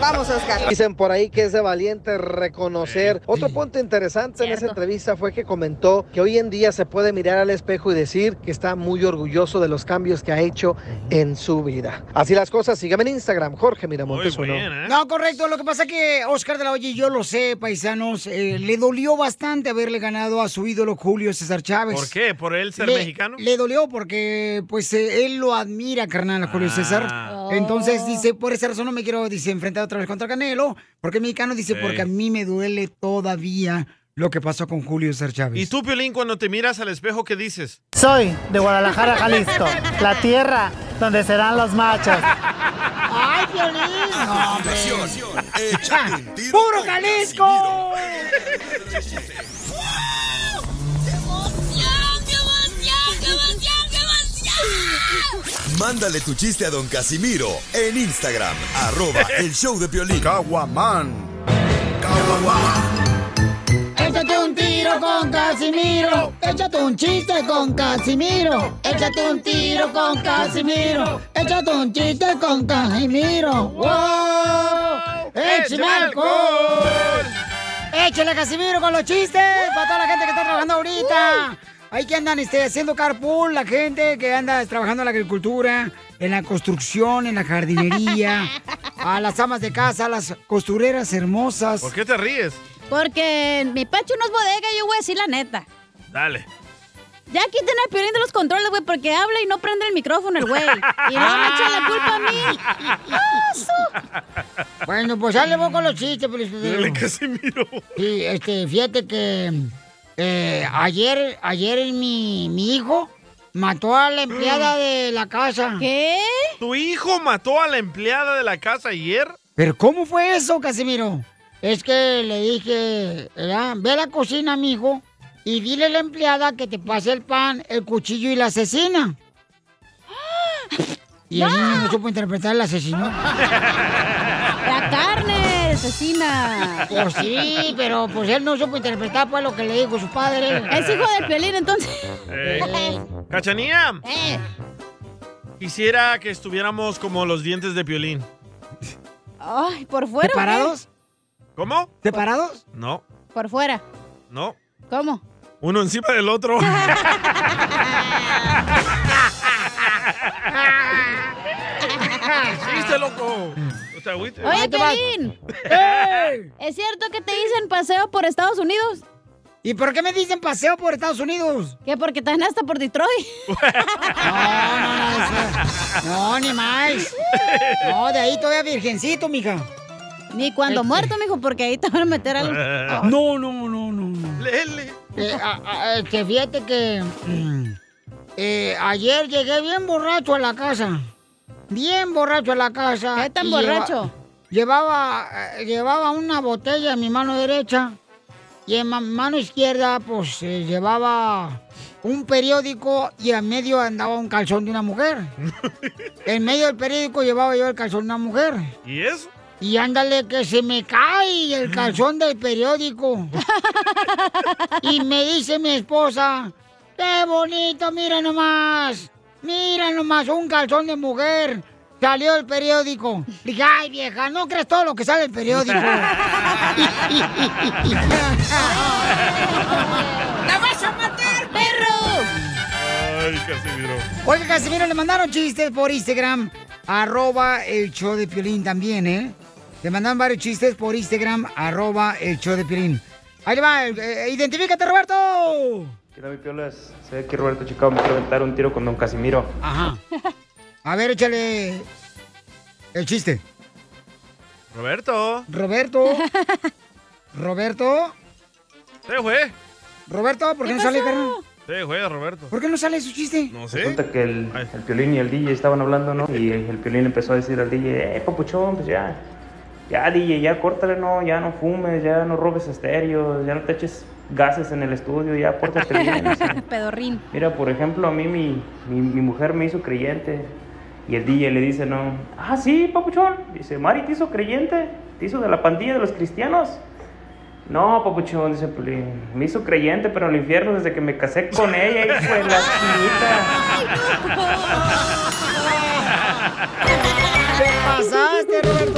Vamos, Oscar. Dicen por ahí que es de valiente reconocer. Otro punto interesante en esa entrevista fue que comentó que hoy en día se puede mirar al espejo y decir que está muy orgulloso de los cambios que ha hecho en su vida. Así las cosas, síganme en Instagram, Jorge Miramontes uno. No, correcto. Lo que pasa es que Oscar de la Hoya, y yo lo sé, paisanos, eh, le dolió bastante haberle ganado a su ídolo Julio César Chávez. ¿Por qué? ¿Por él ser le, mexicano? Le dolió porque, pues, eh, él lo admira, carnal, a Julio Ah. César. Entonces, dice, por esa razón no me quiero, dice, enfrentar otra vez contra Canelo. Porque el mexicano dice, Sí. porque a mí me duele todavía lo que pasó con Julio César Chávez. ¿Y tú, Piolín, cuando te miras al espejo, qué dices? Soy de Guadalajara, Jalisco, la tierra donde serán los machos. ¡Ay, Piolín! No, hombre. Tiro ¡Puro Jalisco! Mándale tu chiste a don Casimiro en Instagram, arroba el show de Piolín. Caguaman. Échate un tiro con Casimiro. Échate un chiste con Casimiro. Échate un tiro con Casimiro. Échate un chiste con Casimiro. ¡Wow! ¡Échame alcohol! ¡Échale Casimiro con los chistes! Para toda la gente que está trabajando ahorita. Hay que andan este, haciendo carpool, la gente que anda trabajando en la agricultura, en la construcción, en la jardinería, a las amas de casa, a las costureras hermosas. ¿Por qué te ríes? Porque mi pecho no es bodega, yo voy a decir la neta. Dale. Ya quiten al piolín de los controles, güey, porque habla y no prende el micrófono el güey. Y luego me echan la culpa a mí. ¡Aso! Bueno, pues dale vos con los chistes, pues. Dale, Casimiro. Sí, este, fíjate que eh, ayer, ayer mi, mi hijo mató a la empleada de la casa. ¿Qué? ¿Tu hijo mató a la empleada de la casa ayer? ¿Pero cómo fue eso, Casimiro? Es que le dije, ¿verdad? ve a la cocina, mijo, y dile a la empleada que te pase el pan, el cuchillo y la asesina. Y el niño no supo interpretar el asesino. La carne, asesina. Pues sí, pero pues él no supo interpretar pues lo que le dijo su padre. Es hijo del piolín, entonces. Eh, ¿Cachanía? Eh. Quisiera que estuviéramos como los dientes de Piolín. Ay, por fuera. ¿Separados? ¿Cómo? ¿Separados? No, Por fuera. no. ¿Cómo? Uno encima del otro. ¡Chiste, loco! Oye, Piolín. ¿Es cierto que te dicen paseo por Estados Unidos? ¿Y por qué me dicen paseo por Estados Unidos? ¿Qué? Porque están hasta por Detroit. No, ni más. No, de ahí todavía virgencito, mija. Ni cuando Este. muerto, mijo, porque ahí te van a meter algo. No, no, no, no. Lele. Eh, a- a- este, fíjate que mm, eh, ayer llegué bien borracho a la casa. Bien borracho a la casa. ¿Qué tan borracho? llevaba, eh, llevaba una botella en mi mano derecha y en ma- mano izquierda pues eh, llevaba un periódico y en medio andaba un calzón de una mujer. en medio del periódico llevaba yo el calzón de una mujer. ¿Y eso? Y ándale que se me cae el calzón del periódico. y me dice mi esposa, qué bonito, mira nomás. Mira nomás, un calzón de mujer. Salió el periódico. Dije, ay vieja, no crees todo lo que sale del periódico. ¡La vas a matar, perro! Ay, Casimiro. Oiga, Casimiro, le mandaron chistes por Instagram, arroba el show de Piolín también, ¿eh? Le mandaron varios chistes por Instagram, arroba el show de Piolín. Ahí le va, eh, identifícate, Roberto. ¿Qué tal, mi piolas? Soy aquí Roberto Chicago, me aventar un tiro con don Casimiro. Ajá. A ver, échale el chiste. Roberto. Roberto. Roberto. Se fue. Roberto, ¿por qué, no sale, carnal? Se fue, Roberto. ¿Por qué no sale su chiste? No sé. Resulta que el, el Piolín y el DJ estaban hablando, ¿no? Y el Piolín empezó a decir al DJ, eh, papuchón, pues ya, ya DJ, ya córtale, no, ya no fumes, ya no robes estéreos, ya no te eches gases en el estudio, ya pórtate bien. o sea. Pedorrín. Mira, por ejemplo, a mí mi, mi, mi mujer me hizo creyente y el DJ le dice, no, ah, sí, papuchón. Dice, Mari, ¿te hizo creyente? ¿Te hizo de la pandilla de los cristianos? No, papuchón, dice Piolín, me hizo creyente, pero en el infierno desde que me casé con ella, hijo de la ¿Qué pasaste, Roberto?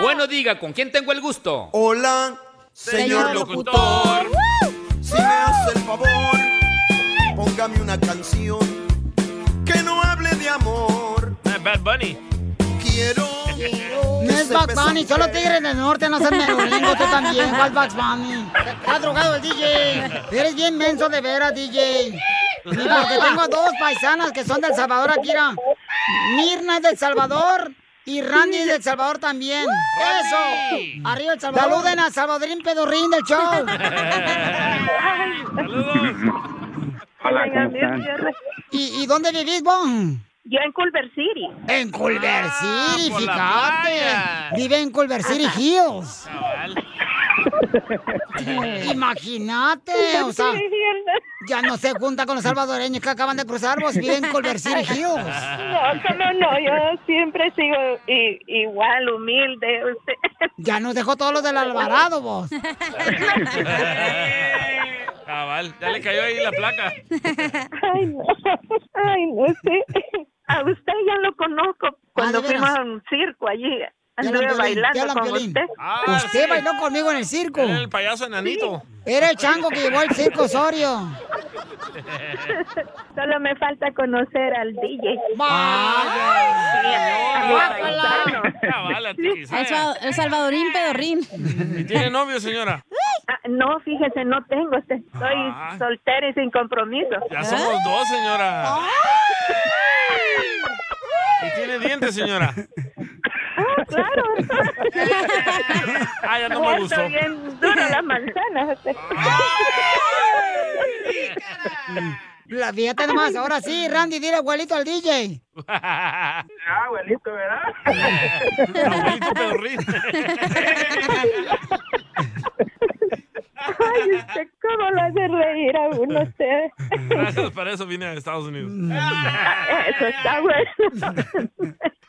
Bueno, diga, ¿con quién tengo el gusto? Hola, señor locutor. Si me hace el favor, póngame una canción que no hable de amor. Bad Bunny. Quiero. No es Bugs Bunny, solo Tigres del Norte, no seas merolingo, tú también, ¿cuál Bugs Bunny? Está drogado el DJ, eres bien menso de veras, DJ. Y porque tengo dos paisanas que son del Salvador, Akira. Mirna es del Salvador y Randy del Salvador también. ¡Eso! Arriba el Salvador. Saluden a Salvadorín Pedorrín del show. Hola, Venga, ¿cómo están? ¿Y, y dónde vivís vos? Yo en Culver City. En Culver City, por la fíjate. Vive en Culver City Hills. Imagínate, o sea, ya no se junta con los salvadoreños que acaban de cruzar, vos vive en Culver City Hills. No, cómo no, yo siempre sigo i- igual, humilde. Usted. Ya nos dejó todos los del Alvarado, vos. Cabal, ya le cayó ahí la placa. Ay, no. Ay, no sé. A usted ya lo conozco cuando Ah, fuimos a un circo allí. Anduve bailando con usted. Ah, Usted bailó conmigo en el circo. Era el payaso enanito. Era el chango que llevó el circo Osorio. Solo me falta conocer al DJ. Cabal, a ti, El, sal- el salvadorín pedorrín. ¿Y tiene novio, señora? Ah, no, fíjese, no tengo. este- Estoy Ah. soltera y sin compromiso. Ya somos dos, señora. ¿Y tiene dientes, señora? Ah, claro. Ah, ya no me gustó. Bien dura la manzana. La fíjate nomás, ahora sí, Randy, dile abuelito al DJ. Ah, abuelito, ¿verdad? Abuelito pedorrín. Ay, usted, ¿cómo lo hace reír a uno usted? Gracias, para eso vine a Estados Unidos. Eso está bueno.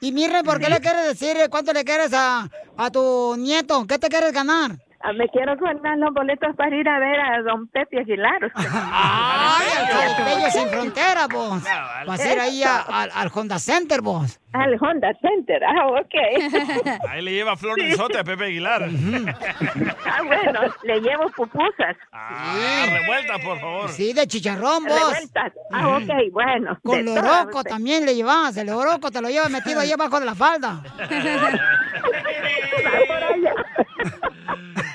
Y Mirre, ¿por qué le quieres decir eh, cuánto le quieres a, a tu nieto? ¿Qué te quieres ganar? Ah, Me quiero ganar los boletos para ir a ver a don Pepe Aguilar. usted. ¡Ay, al Jalispeño sin frontera, vos! Vas a ir ahí a- al, al Honda Center, vos. Al Honda Center, ah, ok. Ahí le lleva flor de isote a Pepe Aguilar. Ah, bueno, le llevo pupusas. Ah, revuelta, por favor. Sí, de chicharrón, vos. Revueltas. Ah, ok, bueno. Con loroco también le llevas. El loroco te lo llevas metido ahí abajo de la falda. Va por allá.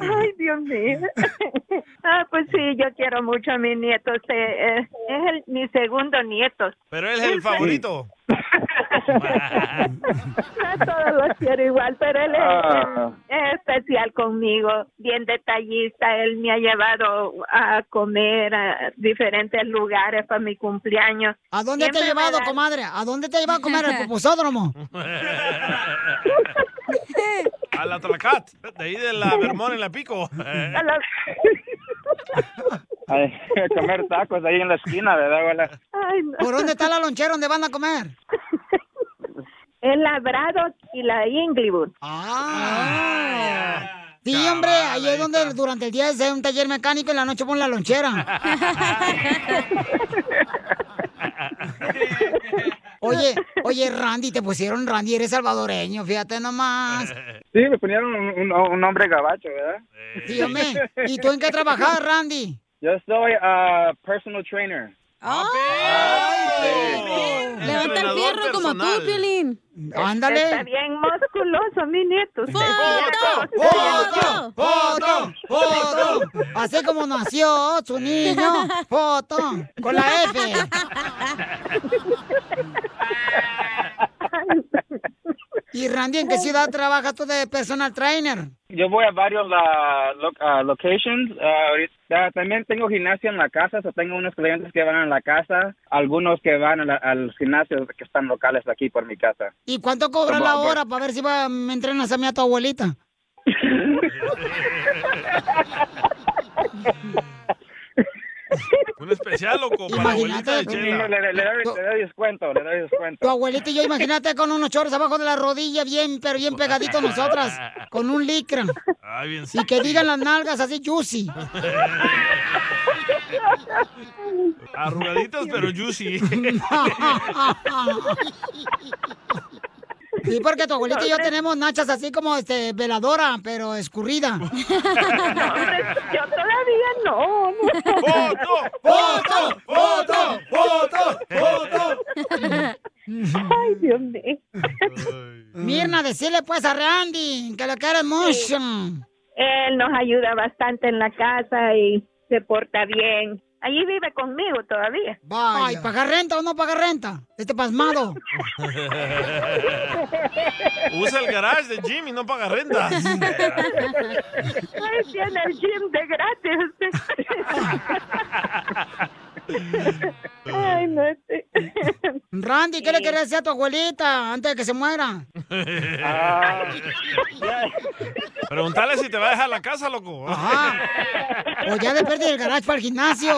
Ay, Dios mío. Ah, pues sí, yo quiero mucho a mi nieto. Usted, eh, es el, mi segundo nieto. Pero él es el favorito. A todos los quiero igual, pero él es, Ah. es especial conmigo, bien detallista. Él me ha llevado a comer a diferentes lugares para mi cumpleaños. ¿A dónde te ha llevado, da- comadre? ¿A dónde te ha llevado a comer el pupusódromo? A la Tlacat, de ahí de la Vermont en la Pico. A la- Ay, comer tacos ahí en la esquina, ¿verdad, abuela? Ay, no. ¿Por dónde está la lonchera donde van a comer? El Labrado y la Inglewood. Ah. Sí, hombre, ahí es donde durante el día es un taller mecánico y en la noche pon la lonchera. Oye, oye, Randy, te pusieron Randy, eres salvadoreño, fíjate nomás. Sí, me ponieron un, un- un nombre gabacho, ¿verdad? Sí, hombre. ¿Y tú en qué trabajas, Randy? Yo soy ah, personal trainer. Levanta el fierro como tú, Piolín. Ándale. Está bien musculoso, mi nieto. ¡Foto! ¡Foto! ¡Foto! ¡Foto! Así como nació su niño. ¡Foto! Con la F. Y Randy, ¿en qué ciudad trabajas tú de personal trainer? Yo voy a varios la, lo- ah, locations. ahorita también tengo gimnasio en la casa, o tengo unos clientes que van a la casa, algunos que van a la- al gimnasio que están locales aquí por mi casa. ¿Y cuánto cobras Como- la hora para ver si va, me entrenas a mí a tu abuelita? Un especial, loco, para abuelita de Le, Chela. le- le le doy descuento, le doy descuento. Tu abuelita y yo, imagínate con unos chorros abajo de la rodilla, bien, pero bien pegaditos nosotras, con un licra. Ay, bien Y que digan las nalgas así juicy. Arrugaditas, pero juicy. Sí, porque tu abuelita y yo tenemos nachas así como este veladora, pero escurrida. Yo todavía no. ¡Foto! ¡Foto! ¡Foto! ¡Foto! ¡Foto! Ay, Dios mío. Mirna, decirle pues a Randy que lo quieres mucho. Él nos ayuda bastante en la casa y se porta bien. Allí vive conmigo todavía. Ay, ¿pagar renta o no pagar renta? Este pasmado. Usa el garage de Jimmy, no paga renta. Ay, tiene el gym de gratis. Ay, no sé. Randy, ¿qué le querés decir a tu abuelita antes de que se muera? Ah. Pregúntale si te va a dejar la casa, loco. Ajá. O ya de perder el garage para el gimnasio.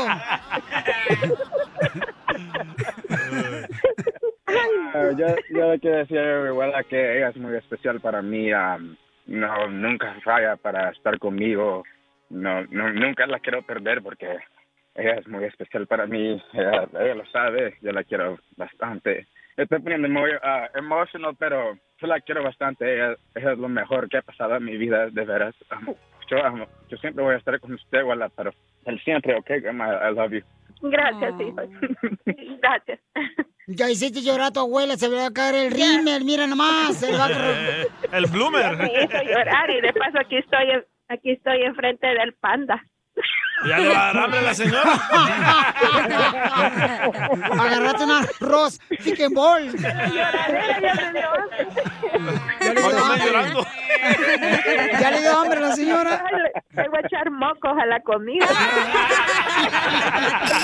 Ah, yo, yo le quiero decir a mi abuela que ella es muy especial para mí. am, no, nunca falla para estar conmigo. No, no, nunca la quiero perder porque ella es muy especial para mí. Ella, ella lo sabe. Yo la quiero bastante. Estoy poniendo muy ah, emotional, pero yo la quiero bastante. Ella, ella es lo mejor que ha pasado en mi vida, de veras. Am, yo, am, yo siempre voy a estar con usted, abuela, pero él siempre, ok, grandma, I love you. Gracias, hijo. Gracias. Ya hiciste llorar a tu abuela, se le va a caer el rímel, mira nomás. Va a... El bloomer. Me hizo llorar y de paso aquí estoy, aquí estoy enfrente del panda. ¿Ya le va a dar hambre a la señora? Agarrate un arroz, chicken ball. Ya le dio hambre. Ya le dio hambre a la señora. Le voy a echar mocos a la comida.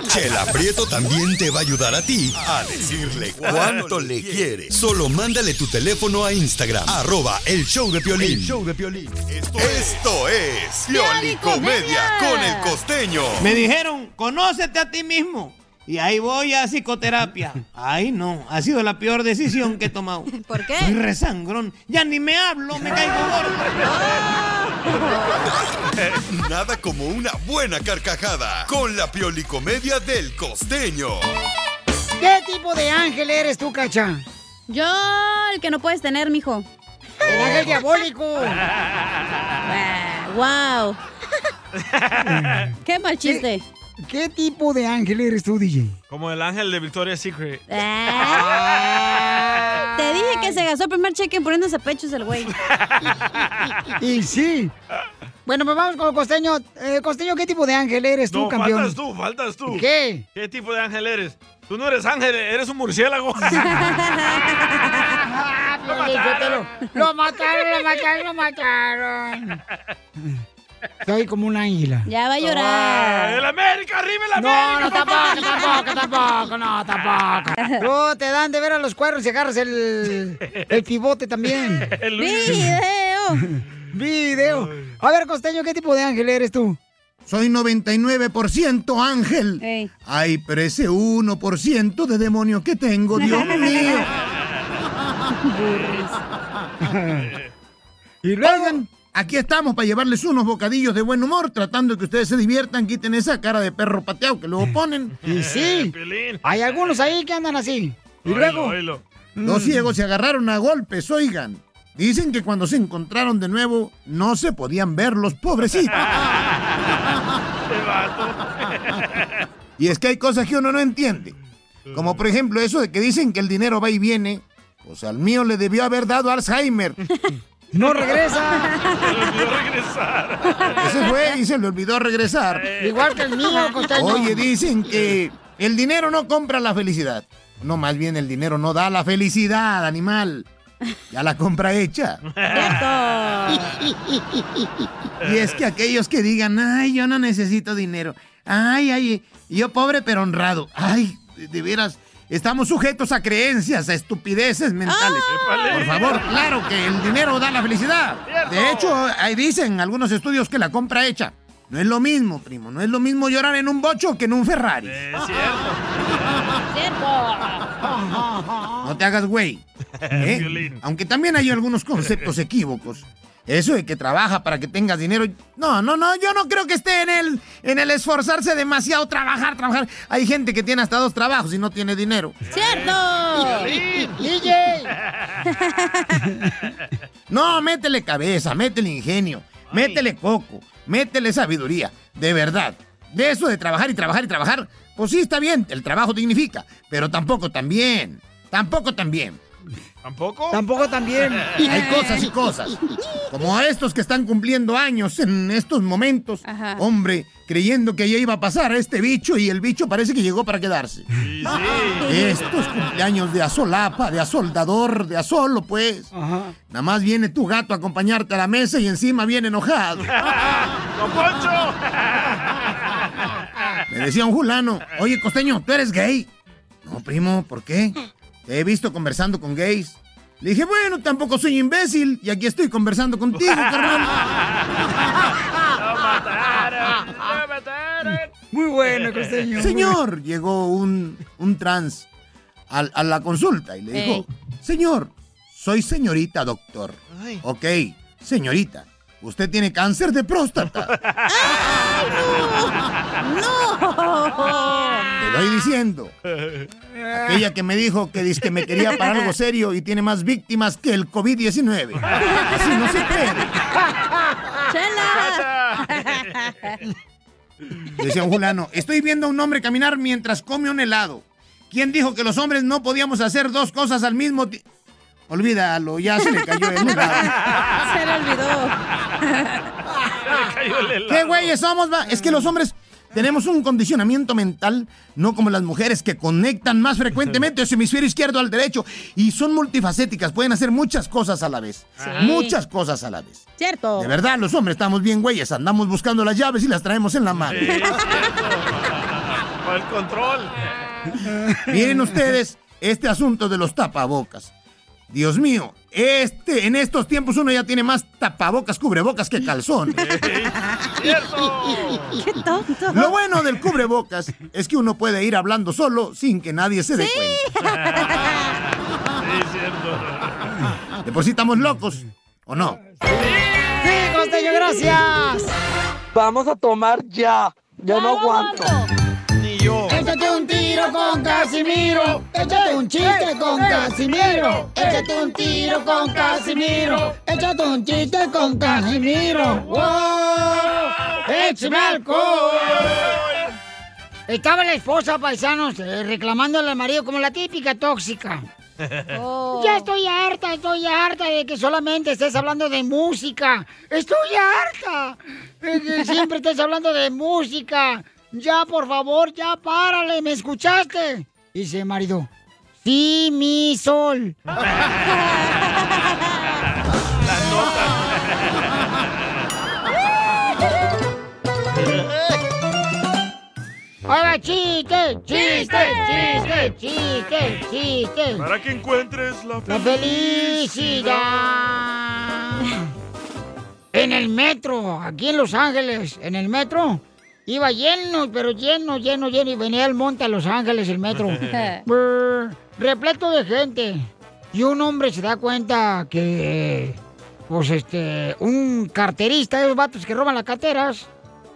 Chela Prieto también te va a ayudar a ti a decirle cuánto le quiere. Solo mándale tu teléfono a Instagram, arroba el show de Piolín. El show de Piolín. Esto, esto es Piolicomedia con el costeño. Me dijeron, conócete a ti mismo. Y ahí voy a psicoterapia. Ay, no, ha sido la peor decisión que he tomado. ¿Por qué? Soy resangrón. Ya ni me hablo, me caigo gordo. Nada como una buena carcajada con la Piolicomedia del costeño. ¿Qué tipo de ángel eres tú, cacha? Yo, el que no puedes tener, mijo. El ángel diabólico. wow. Qué mal chiste. ¿Qué tipo de ángel eres tú, DJ? Como el ángel de Victoria's Secret. Ah. Te dije que se gastó el primer cheque en poniéndose pechos el güey. Y sí. Bueno, pues vamos con el costeño. Eh, costeño, ¿qué tipo de ángel eres tú, No, campeón? faltas tú, faltas tú. ¿Qué? ¿Qué tipo de ángel eres? Tú no eres ángel, eres un murciélago. Lo mataron, lo mataron, lo mataron. Soy como una águila. Ya va a llorar. ¡El América, arriba el No, América! no, tampoco, tampoco, tampoco, no, tampoco. No, te dan de ver a los cuernos y agarras el, el pivote también. ¡Video! Video. A ver, Costeño, ¿qué tipo de ángel eres tú? Soy 99% ángel. Ey. Ay, pero ese 1% de demonio que tengo, Dios mío. y luego. Aquí estamos para llevarles unos bocadillos de buen humor, tratando de que ustedes se diviertan, quiten esa cara de perro pateado que luego ponen. Y sí, hay algunos ahí que andan así. Y luego. Los ciegos se agarraron a golpes, oigan. Dicen que cuando se encontraron de nuevo no se podían ver los pobrecitos. Y es que hay cosas que uno no entiende. Como por ejemplo eso de que dicen que el dinero va y viene. Pues al mío le debió haber dado Alzheimer. No regresa. Se le olvidó regresar. Ese fue y se le olvidó regresar. Igual que el mío, costeño. Oye, dicen que el dinero no compra la felicidad. No, más bien el dinero no da la felicidad, animal. Ya la compra hecha. Y es que aquellos que digan, ay, yo no necesito dinero. Ay, ay, yo pobre pero honrado. Ay, de, de veras, estamos sujetos a creencias, a estupideces mentales. Por favor, claro que el dinero da la felicidad. De hecho, ahí dicen algunos estudios que la compra hecha. No es lo mismo, primo. No es lo mismo llorar en un bocho que en un Ferrari. Es cierto. No te hagas güey. ¿eh? Aunque también hay algunos conceptos equívocos. Eso de que trabaja para que tengas dinero. No, no, no, yo no creo que esté en el, en el esforzarse demasiado, trabajar, trabajar. Hay gente que tiene hasta dos trabajos y no tiene dinero. ¡Cierto! DJ. No, métele cabeza, métele ingenio, métele coco, métele sabiduría. De verdad. De eso de trabajar y trabajar y trabajar, pues sí está bien, el trabajo dignifica, pero tampoco tan bien. Tampoco tan bien. ¿Tampoco? Tampoco también. Hay cosas y cosas. Como a estos que están cumpliendo años en estos momentos. Hombre, creyendo que ya iba a pasar a este bicho y el bicho parece que llegó para quedarse. Estos cumpleaños de asolapa, de asoldador, de asolo, pues. Nada más viene tu gato a acompañarte a la mesa y encima viene enojado. ¡Don Poncho! Me decía un fulano, oye, costeño, ¿tú eres gay? No, primo, ¿por qué? Te he visto conversando con gays. Le dije, bueno, tampoco soy imbécil y aquí estoy conversando contigo, carnal. Muy bueno, costeño. Señor, llegó un, un trans a, la consulta y le dijo, señor, soy señorita doctor. Ok, señorita, usted tiene cáncer de próstata. Te doy diciendo. Aquella que me dijo que, dice que me quería para algo serio y tiene más víctimas que el COVID-19. Así no se puede. Decía un fulano, estoy viendo a un hombre caminar mientras come un helado. ¿Quién dijo que los hombres no podíamos hacer dos cosas al mismo tiempo? Olvídalo, ya se le cayó el helado. Se le olvidó. ¿Qué güeyes somos? va? Es que los hombres tenemos un condicionamiento mental, no como las mujeres que conectan más frecuentemente su hemisferio izquierdo al derecho y son multifacéticas, pueden hacer muchas cosas a la vez. Sí. Muchas cosas a la vez. Cierto. De verdad, los hombres estamos bien güeyes, andamos buscando las llaves y las traemos en la mano. Para el control. Miren ustedes este asunto de los tapabocas. Dios mío, este, en estos tiempos uno ya tiene más tapabocas, cubrebocas que calzón. Qué tonto. Lo bueno del cubrebocas es que uno puede ir hablando solo sin que nadie se dé Sí, cierto. cuenta. De por sí estamos locos, ¿o no? Sí, costeño, gracias. Vamos a tomar ya. Ya no aguanto. Tiro con Casimiro. Échate un chiste con Casimiro. Échate un tiro con Casimiro. Échate un chiste con Casimiro. ¡Wow! ¡Échame alcohol! Estaba la esposa, paisanos, eh, reclamándole al marido como la típica tóxica. Ya estoy harta, estoy harta de que solamente estés hablando de música. Estoy harta de que siempre estés hablando de música. Ya, por favor, ya párale, ¿me escuchaste? Dice marido. Sí, mi sol. Ahí va, chiste, chiste, chiste, chiste, chiste. Para que encuentres la La felicidad. En el metro, aquí en Los Ángeles, en el metro, iba lleno, pero lleno, lleno, lleno, y venía el monte a Los Ángeles el metro. Brr, repleto de gente. Y un hombre se da cuenta que, pues este, un carterista, esos vatos que roban las carteras,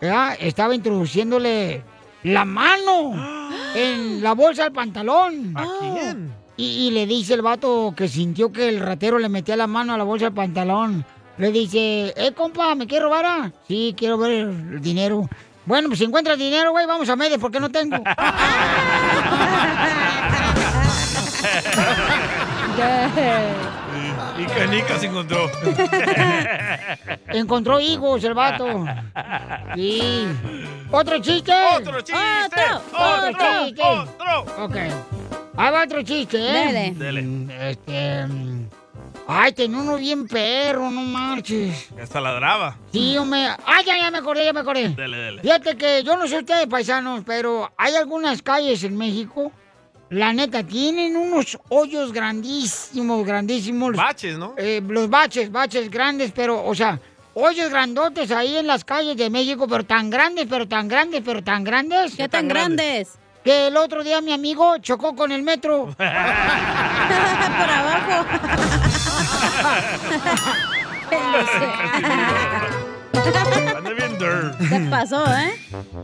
¿verdad? estaba introduciéndole la mano en la bolsa del pantalón. ¿A quién? Y, y le dice el vato que sintió que el ratero le metía la mano a la bolsa del pantalón. Le dice, eh, compa, ¿me quieres robar? ah? Sí, quiero ver el dinero. Bueno, pues si encuentras dinero, güey, vamos a medir porque no tengo. Y, y canicas se encontró. Encontró higos el vato. Sí. ¿Otro chiste? ¡Otro chiste! ¡Otro! ¡Otro! chiste! ¡Otro! Ok. Ahí va otro chiste, ¿eh? Dele. Mm, Este... Ay, tenía uno bien perro, no marches. Hasta ladraba. Sí, hombre. Ay, ya, ya me acordé, ya me acordé. Dele, dele. Fíjate que yo no sé ustedes, paisanos, pero hay algunas calles en México, la neta, tienen unos hoyos grandísimos, grandísimos. Baches, ¿no? Eh, los baches, baches grandes, pero, o sea, hoyos grandotes ahí en las calles de México, pero tan grandes, pero tan grandes, pero tan grandes. ¿Qué tan grandes? Que el otro día mi amigo chocó con el metro. Por abajo. Se pasó, ¿eh?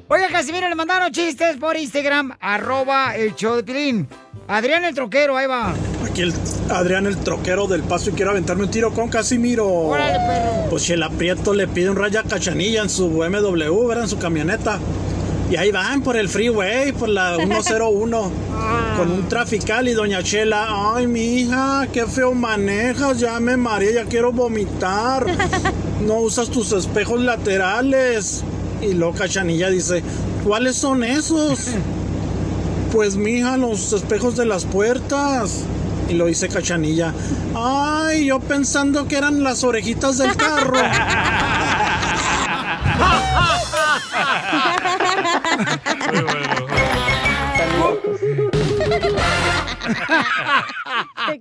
Oiga, Casimiro, le mandaron chistes por Instagram, arroba el show de Pilín. Adrián el troquero, ahí va. Aquí el Adrián, el troquero del paso, y quiero aventarme un tiro con Casimiro. Órale, perro. Pues si el aprieto le pide un raya cachanilla en su BMW, ¿verdad? En su camioneta. Y ahí van por el freeway, por la 101, con un trafical y doña Chela, ay, mi hija, qué feo manejas, ya me mareé, ya quiero vomitar. No usas tus espejos laterales. Y luego Cachanilla dice, ¿cuáles son esos? Pues, mija, los espejos de las puertas. Y lo dice Cachanilla, ay, yo pensando que eran las orejitas del carro.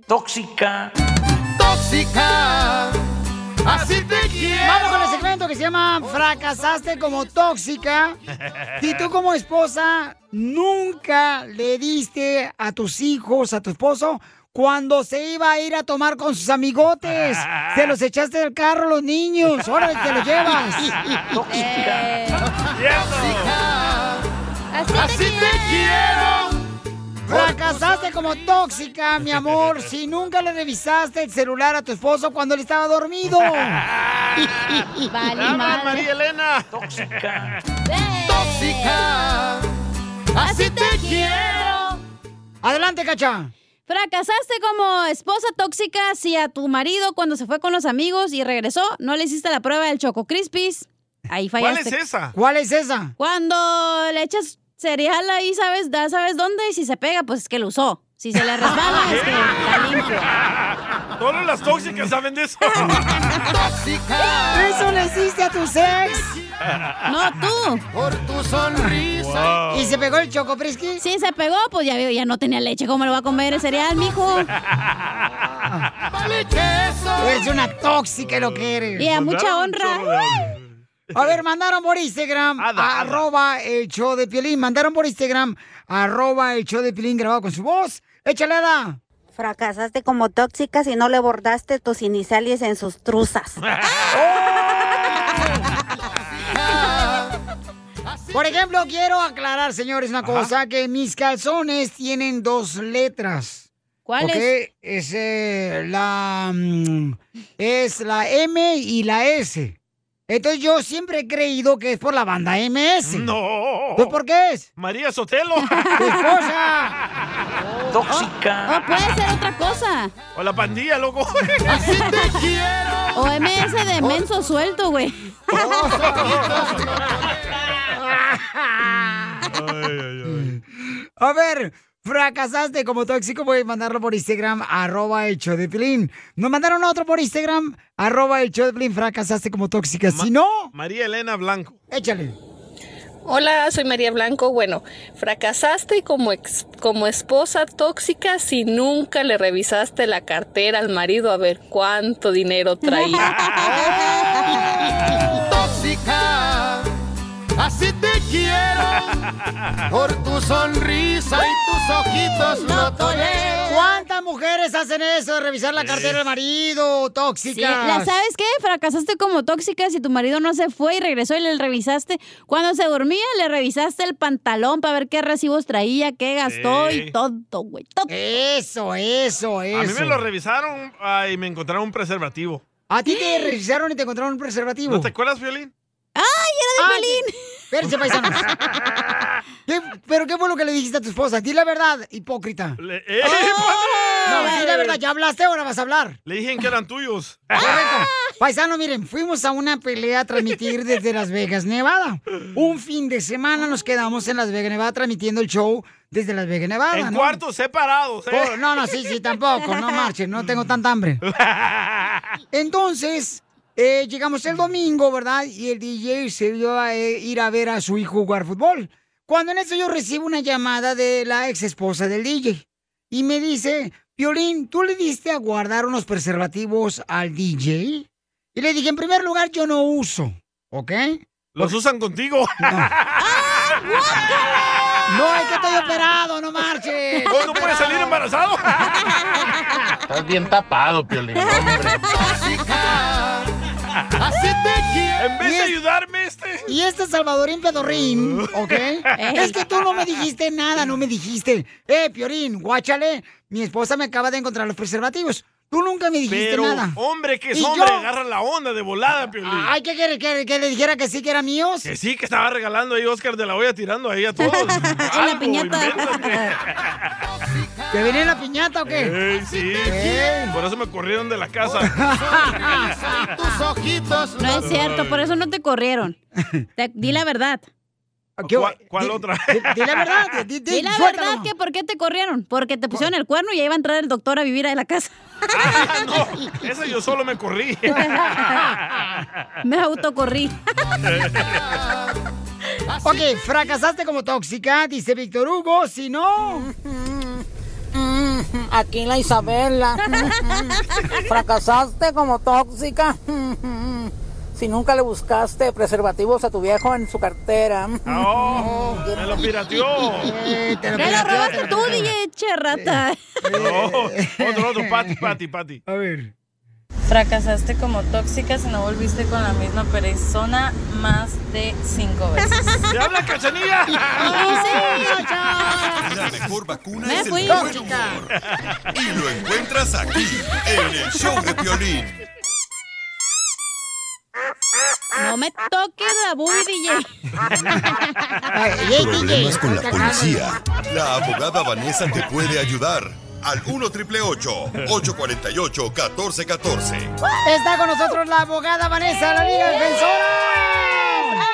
Tóxica. Tóxica. Así te quiero. Vamos con el segmento que se llama Fracasaste como tóxica. Si tú como esposa nunca le diste a tus hijos, a tu esposo, cuando se iba a ir a tomar con sus amigotes, se los echaste del carro los niños, ahora te los llevas. Tóxica. Así, te quiero. Fracasaste como tóxica, mi amor, si nunca le revisaste el celular a tu esposo cuando él estaba dormido. Llama, María Elena. Tóxica. Tóxica. Así te quiero. Adelante, cacha. Fracasaste como esposa tóxica si a tu marido cuando se fue con los amigos y regresó no le hiciste la prueba del Choco Crispis. Ahí ¿Cuál fallaste. es esa? ¿Cuál es esa? Cuando le echas cereal ahí, ¿sabes? Da, ¿Sabes dónde? Y si se pega, pues es que lo usó. Si se le resbala, es que está limpio. Solo las tóxicas saben de eso. Tóxica. ¿Eso le hiciste a tu ex? No, tú. Por tu sonrisa. ¿Y se pegó el Choco Frisky? Sí, se pegó, pues ya veo, ya no tenía leche. ¿Cómo le va a comer el cereal, mijo? Vale queso. Eres una tóxica lo que eres. Y a mucha honra. A ver, mandaron por Instagram, arroba el show de Piolín. Mandaron por Instagram, arroba el show de Piolín grabado con su voz. Échale, Ada. Fracasaste como tóxica si no le bordaste tus iniciales en sus truzas. Por ejemplo, quiero aclarar, señores, una cosa, que mis calzones tienen dos letras. ¿Cuáles? ¿Ok? Es eh, la mm, es la M y la S. Entonces yo siempre he creído que es por la banda MS. No. ¿Pues por qué es? María Sotelo. ¡Tu esposa! Tóxica. O puede ser otra cosa. O la pandilla, loco. Así te quiero. O MS de menso suelto, güey. A ver, fracasaste como tóxico, voy a mandarlo por Instagram, arroba el show de Pilín. Nos mandaron otro por Instagram, arroba el show de Pilín, fracasaste como tóxica. Si no, María Elena Blanco. échale. Hola, soy María Blanco. Bueno, fracasaste como, ex- como esposa tóxica si nunca le revisaste la cartera al marido a ver cuánto dinero traía. Así te quiero. Por tu sonrisa y tus ojitos no tolero. ¿Cuántas mujeres hacen eso de revisar la cartera del marido, tóxica? Sí, ¿la sabes qué? Fracasaste como tóxica si tu marido no se fue y regresó y le revisaste. Cuando se dormía, le revisaste el pantalón para ver qué recibos traía, qué gastó Sí. y todo, güey. todo. Eso, eso, eso. A mí me lo revisaron y me encontraron un preservativo. ¿A ti te revisaron y te encontraron un preservativo? ¿No te acuerdas, Violín? ¡Ay, era de Piolín! Espérense, paisanos. ¿Qué- ¿Pero qué fue lo que le dijiste a tu esposa? Di la verdad, hipócrita. Le, ¡Eh, No, padre! di la verdad, ¿ya hablaste ahora vas a hablar? Le dije que eran tuyos. Correcto. Paisano, miren, fuimos a una pelea a transmitir desde Las Vegas, Nevada. Un fin de semana nos quedamos en Las Vegas, Nevada, transmitiendo el show desde Las Vegas, Nevada. En ¿no? cuartos separados, ¿eh? Oh, no, no, sí, sí, tampoco, no marchen, no tengo tanta hambre. Entonces, eh, llegamos el domingo, ¿verdad? Y el DJ se dio a eh, ir a ver a su hijo jugar fútbol. Cuando en eso yo recibo una llamada de la ex esposa del DJ. Y me dice, Violín, ¿tú le diste a guardar unos preservativos al DJ? Y le dije, en primer lugar, yo no uso, ¿ok? Los usan contigo. No, es que estoy operado, no marches. ¿Vos no puedes salir embarazado? Estás bien tapado, Piolín. Así te quiero. En vez de ayudarme, este. Y este Salvadorín Pedorrín, ¿ok? es que tú no me dijiste nada, no me dijiste. Eh, Piorín, guáchale, mi esposa me acaba de encontrar los preservativos. Tú nunca me dijiste Pero nada. hombre que es ¿Y hombre, yo? agarra la onda de volada, Piolín. Ay, ¿qué quiere? ¿Que, que le dijera que sí, que eran míos? Que sí, que estaba regalando ahí Oscar de la Olla tirando ahí a todos. En la piñata. ¿Que venía en la piñata o qué? Ey, sí. Ey. Por eso me corrieron de la casa. Tus ojitos. No es cierto, por eso no te corrieron. Te- di la verdad. ¿Cuál, cuál otra? Di la verdad, di, Di la verdad que por qué te corrieron. Porque te pusieron el cuerno y ahí iba a entrar el doctor a vivir a la casa. Ah, no, esa yo solo me corrí. Me autocorrí. Ok, fracasaste como tóxica, dice Víctor Hugo. Si no, Aquí la Isabela. Fracasaste como tóxica. Si nunca le buscaste preservativos a tu viejo en su cartera. Oh, me lo pirateó. Eh, Me lo robaste tú, DJ Cherrata. No, otro, otro, Pati, Pati, Pati. A ver. Fracasaste como tóxica si no volviste con la misma persona más de cinco veces. ¡Se habla cachanilla! La mejor vacuna Me es el fui. buen humor. Y lo encuentras aquí, en el show de Piolín. No me toques la bubi, DJ. Problemas con la policía. La abogada Vanessa te puede ayudar. Al 1 848 1414 está con nosotros la abogada Vanessa, la Liga Defensora.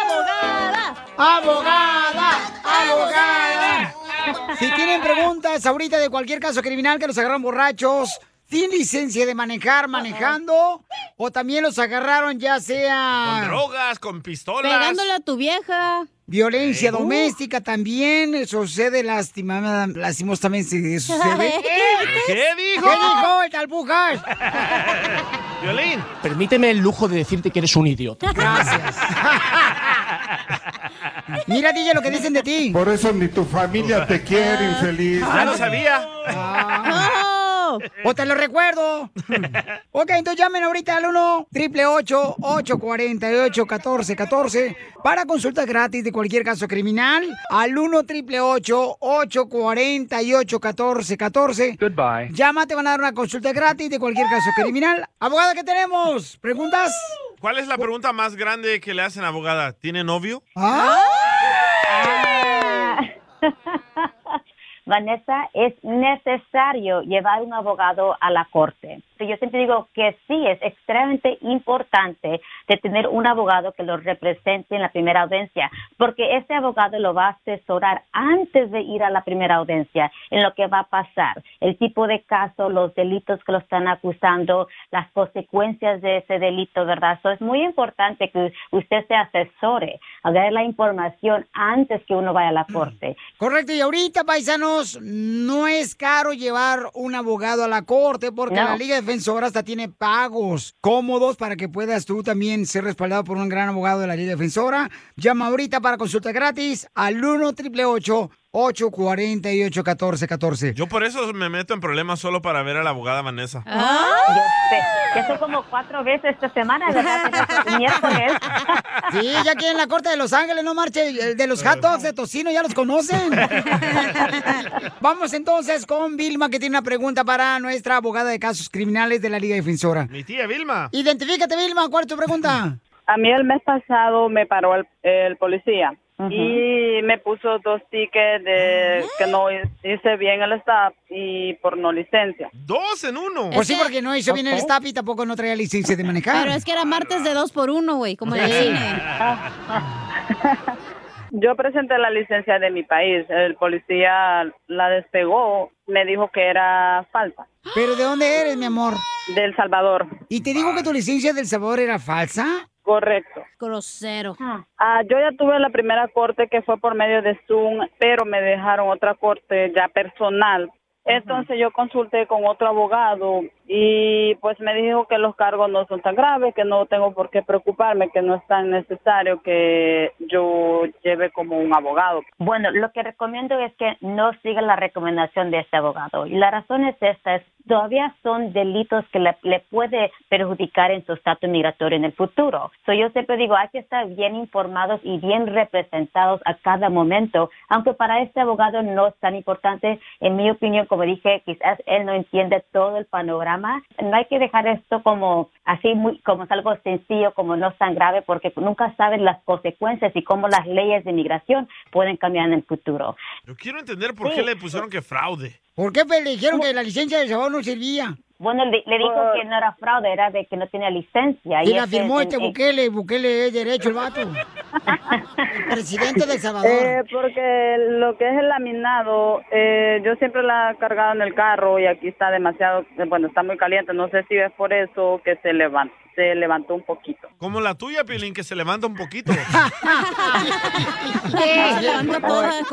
¡Abogada! ¡Abogada! ¡Abogada! Si tienen preguntas ahorita de cualquier caso criminal que los agarraron borrachos, sin licencia de manejar, manejando, o también los agarraron ya Con sea drogas, con pistolas. Pegándole a tu vieja. violencia Eh, uh. doméstica también, eso sucede lastima, lastimosamente eso sucede. ¿Qué dijo? ¿Qué dijo el talbujas? Violín. Permíteme el lujo de decirte que eres un idiota. Gracias. Mira, DJ, lo que dicen de ti. Por eso ni tu familia te quiere, infeliz. Ya lo sabía. Ah. O te lo recuerdo. ok, entonces llamen ahorita al 1 888 848 1414 para consulta gratis de cualquier caso criminal. Al 1 888 848 1414 Goodbye. Llama, te van a dar una consulta gratis de cualquier caso criminal. Abogada, ¿qué tenemos? ¿Preguntas? ¿Cuál es la pregunta más grande que le hacen abogada? ¿Tiene novio? ¿Ah? Vanessa, es necesario llevar un abogado a la corte. Yo siempre digo que sí, es extremadamente importante de tener un abogado que lo represente en la primera audiencia, porque ese abogado lo va a asesorar antes de ir a la primera audiencia en lo que va a pasar, el tipo de caso, los delitos que lo están acusando, las consecuencias de ese delito, ¿verdad? Eso es muy importante que usted se asesore, a dar la información antes que uno vaya a la corte. Correcto, y ahorita, no es caro llevar un abogado a la corte porque No. la Liga Defensora hasta tiene pagos cómodos para que puedas tú también ser respaldado por un gran abogado de la Liga Defensora. Llama ahorita para consulta gratis al 1 888 848 1414 Yo por eso me meto en problemas solo para ver a la abogada Vanessa. Yo sé, ya son como cuatro veces esta semana, miércoles. Sí, ya aquí en la corte de Los Ángeles, no marche, el de los hot dogs de tocino, ya los conocen. Vamos entonces con Vilma, que tiene una pregunta para nuestra abogada de casos criminales de la Liga Defensora. Mi tía Vilma. Identifícate, Vilma, ¿cuál es tu pregunta? A mí el mes pasado me paró el, el policía y me puso dos tickets de que no hice bien el stop y por no licencia. Dos en uno. Pues sí, porque no hizo bien el stop y tampoco no traía licencia de manejar. Pero es que era martes de dos por uno, güey, como Sí. cine. Yo presenté la licencia de mi país. El policía la despegó, me dijo que era falsa. ¿Pero de dónde eres, mi amor? Del Salvador. ¿Y te digo que tu licencia del Salvador era falsa? Correcto. Grosero. Ah, yo ya tuve la primera corte que fue por medio de Zoom, pero me dejaron otra corte ya personal. Entonces yo consulté con otro abogado y pues me dijo que los cargos no son tan graves, que no tengo por qué preocuparme, que no es tan necesario que yo lleve como un abogado. Bueno, lo que recomiendo es que no siga la recomendación de este abogado. Y la razón es esta, es todavía son delitos que le, le puede perjudicar en su estatus migratorio en el futuro. So, yo siempre digo, hay que estar bien informados y bien representados a cada momento, aunque para este abogado no es tan importante, en mi opinión, como dije, quizás él no entiende todo el panorama programa. No hay que dejar esto como así, muy, como es algo sencillo, como no es tan grave, porque nunca saben las consecuencias y cómo las leyes de inmigración pueden cambiar en el futuro. Yo quiero entender por qué le pusieron que fraude. ¿Por qué le dijeron que la licencia de Salvador no servía? Bueno, le, le dijo que no era fraude, era de que no tenía licencia. Y la ese- firmó este en- Bukele, Bukele es derecho el vato. El presidente de El Salvador. Eh, porque lo que es el laminado, eh, yo siempre la he cargado en el carro y aquí está demasiado, eh, bueno, está muy caliente. No sé si es por eso que se levantó, se levantó un poquito. Como la tuya, Pilín, que se levanta un poquito.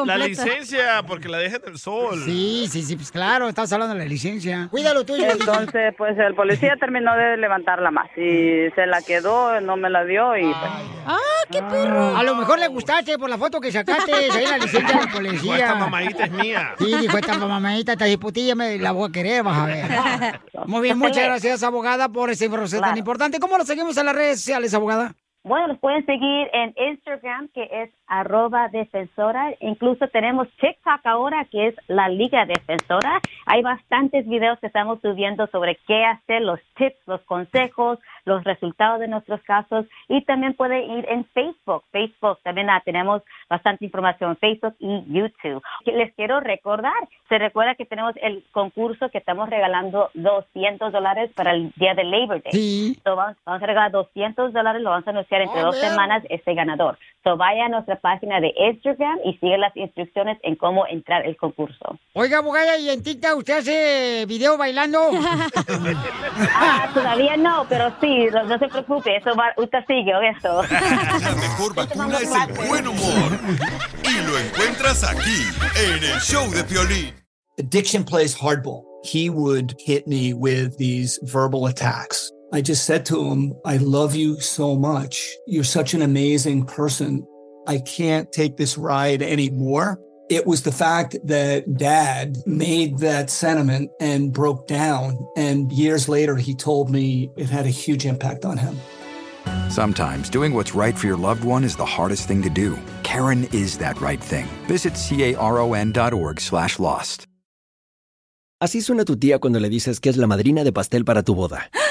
la licencia, porque la deja en el sol. Sí, sí, sí, pues claro, estás hablando de la licencia. Cuídalo tú. Entonces, pues el policía terminó de levantarla más y se la quedó, no me la dio y pues... ¡Ah, qué perro! A lo mejor le gustaste por la foto que sacaste ahí la licencia de la policía. Dijo, esta mamadita es mía. Sí, dijo, esta mamadita, esta diputilla me la voy a querer, vas a ver. Muy bien, muchas gracias, abogada, por esa información tan Claro. importante. ¿Cómo lo seguimos en las redes sociales, abogada? Bueno, nos pueden seguir en Instagram, que es arroba defensora. Incluso tenemos TikTok ahora, que es la Liga Defensora. Hay bastantes videos que estamos subiendo sobre qué hacer, los tips, los consejos, los resultados de nuestros casos. Y también pueden ir en Facebook. Facebook también ah, tenemos bastante información en Facebook y YouTube. Les quiero recordar, se recuerda que tenemos el concurso que estamos regalando 200 dólares para el día de Labor Day. Sí. So, vamos, vamos a regalar 200 dólares, lo vamos a anunciar entre Oh, dos vean. semanas este ganador. So, vaya a nuestra página de Instagram y sigue las instrucciones en cómo entrar el concurso. Oiga, abogada, ¿y en TikTok usted hace video bailando? Ah, todavía no, pero sí, no, no se preocupe, eso va, usted sigue, ¿o eso? La mejor vacuna es el buen humor. Y lo encuentras aquí, en el show de Piolín. Addiction plays hardball. He would hit me with these verbal attacks. I just said to him, I love you so much. You're such an amazing person. I can't take this ride anymore. It was the fact that dad made that sentiment and broke down. And years later, he told me it had a huge impact on him. Sometimes doing what's right for your loved one is the hardest thing to do. Karen is that right thing. Visit caron.org slash lost. Así suena tu tía cuando le dices que es la madrina de pastel para tu boda.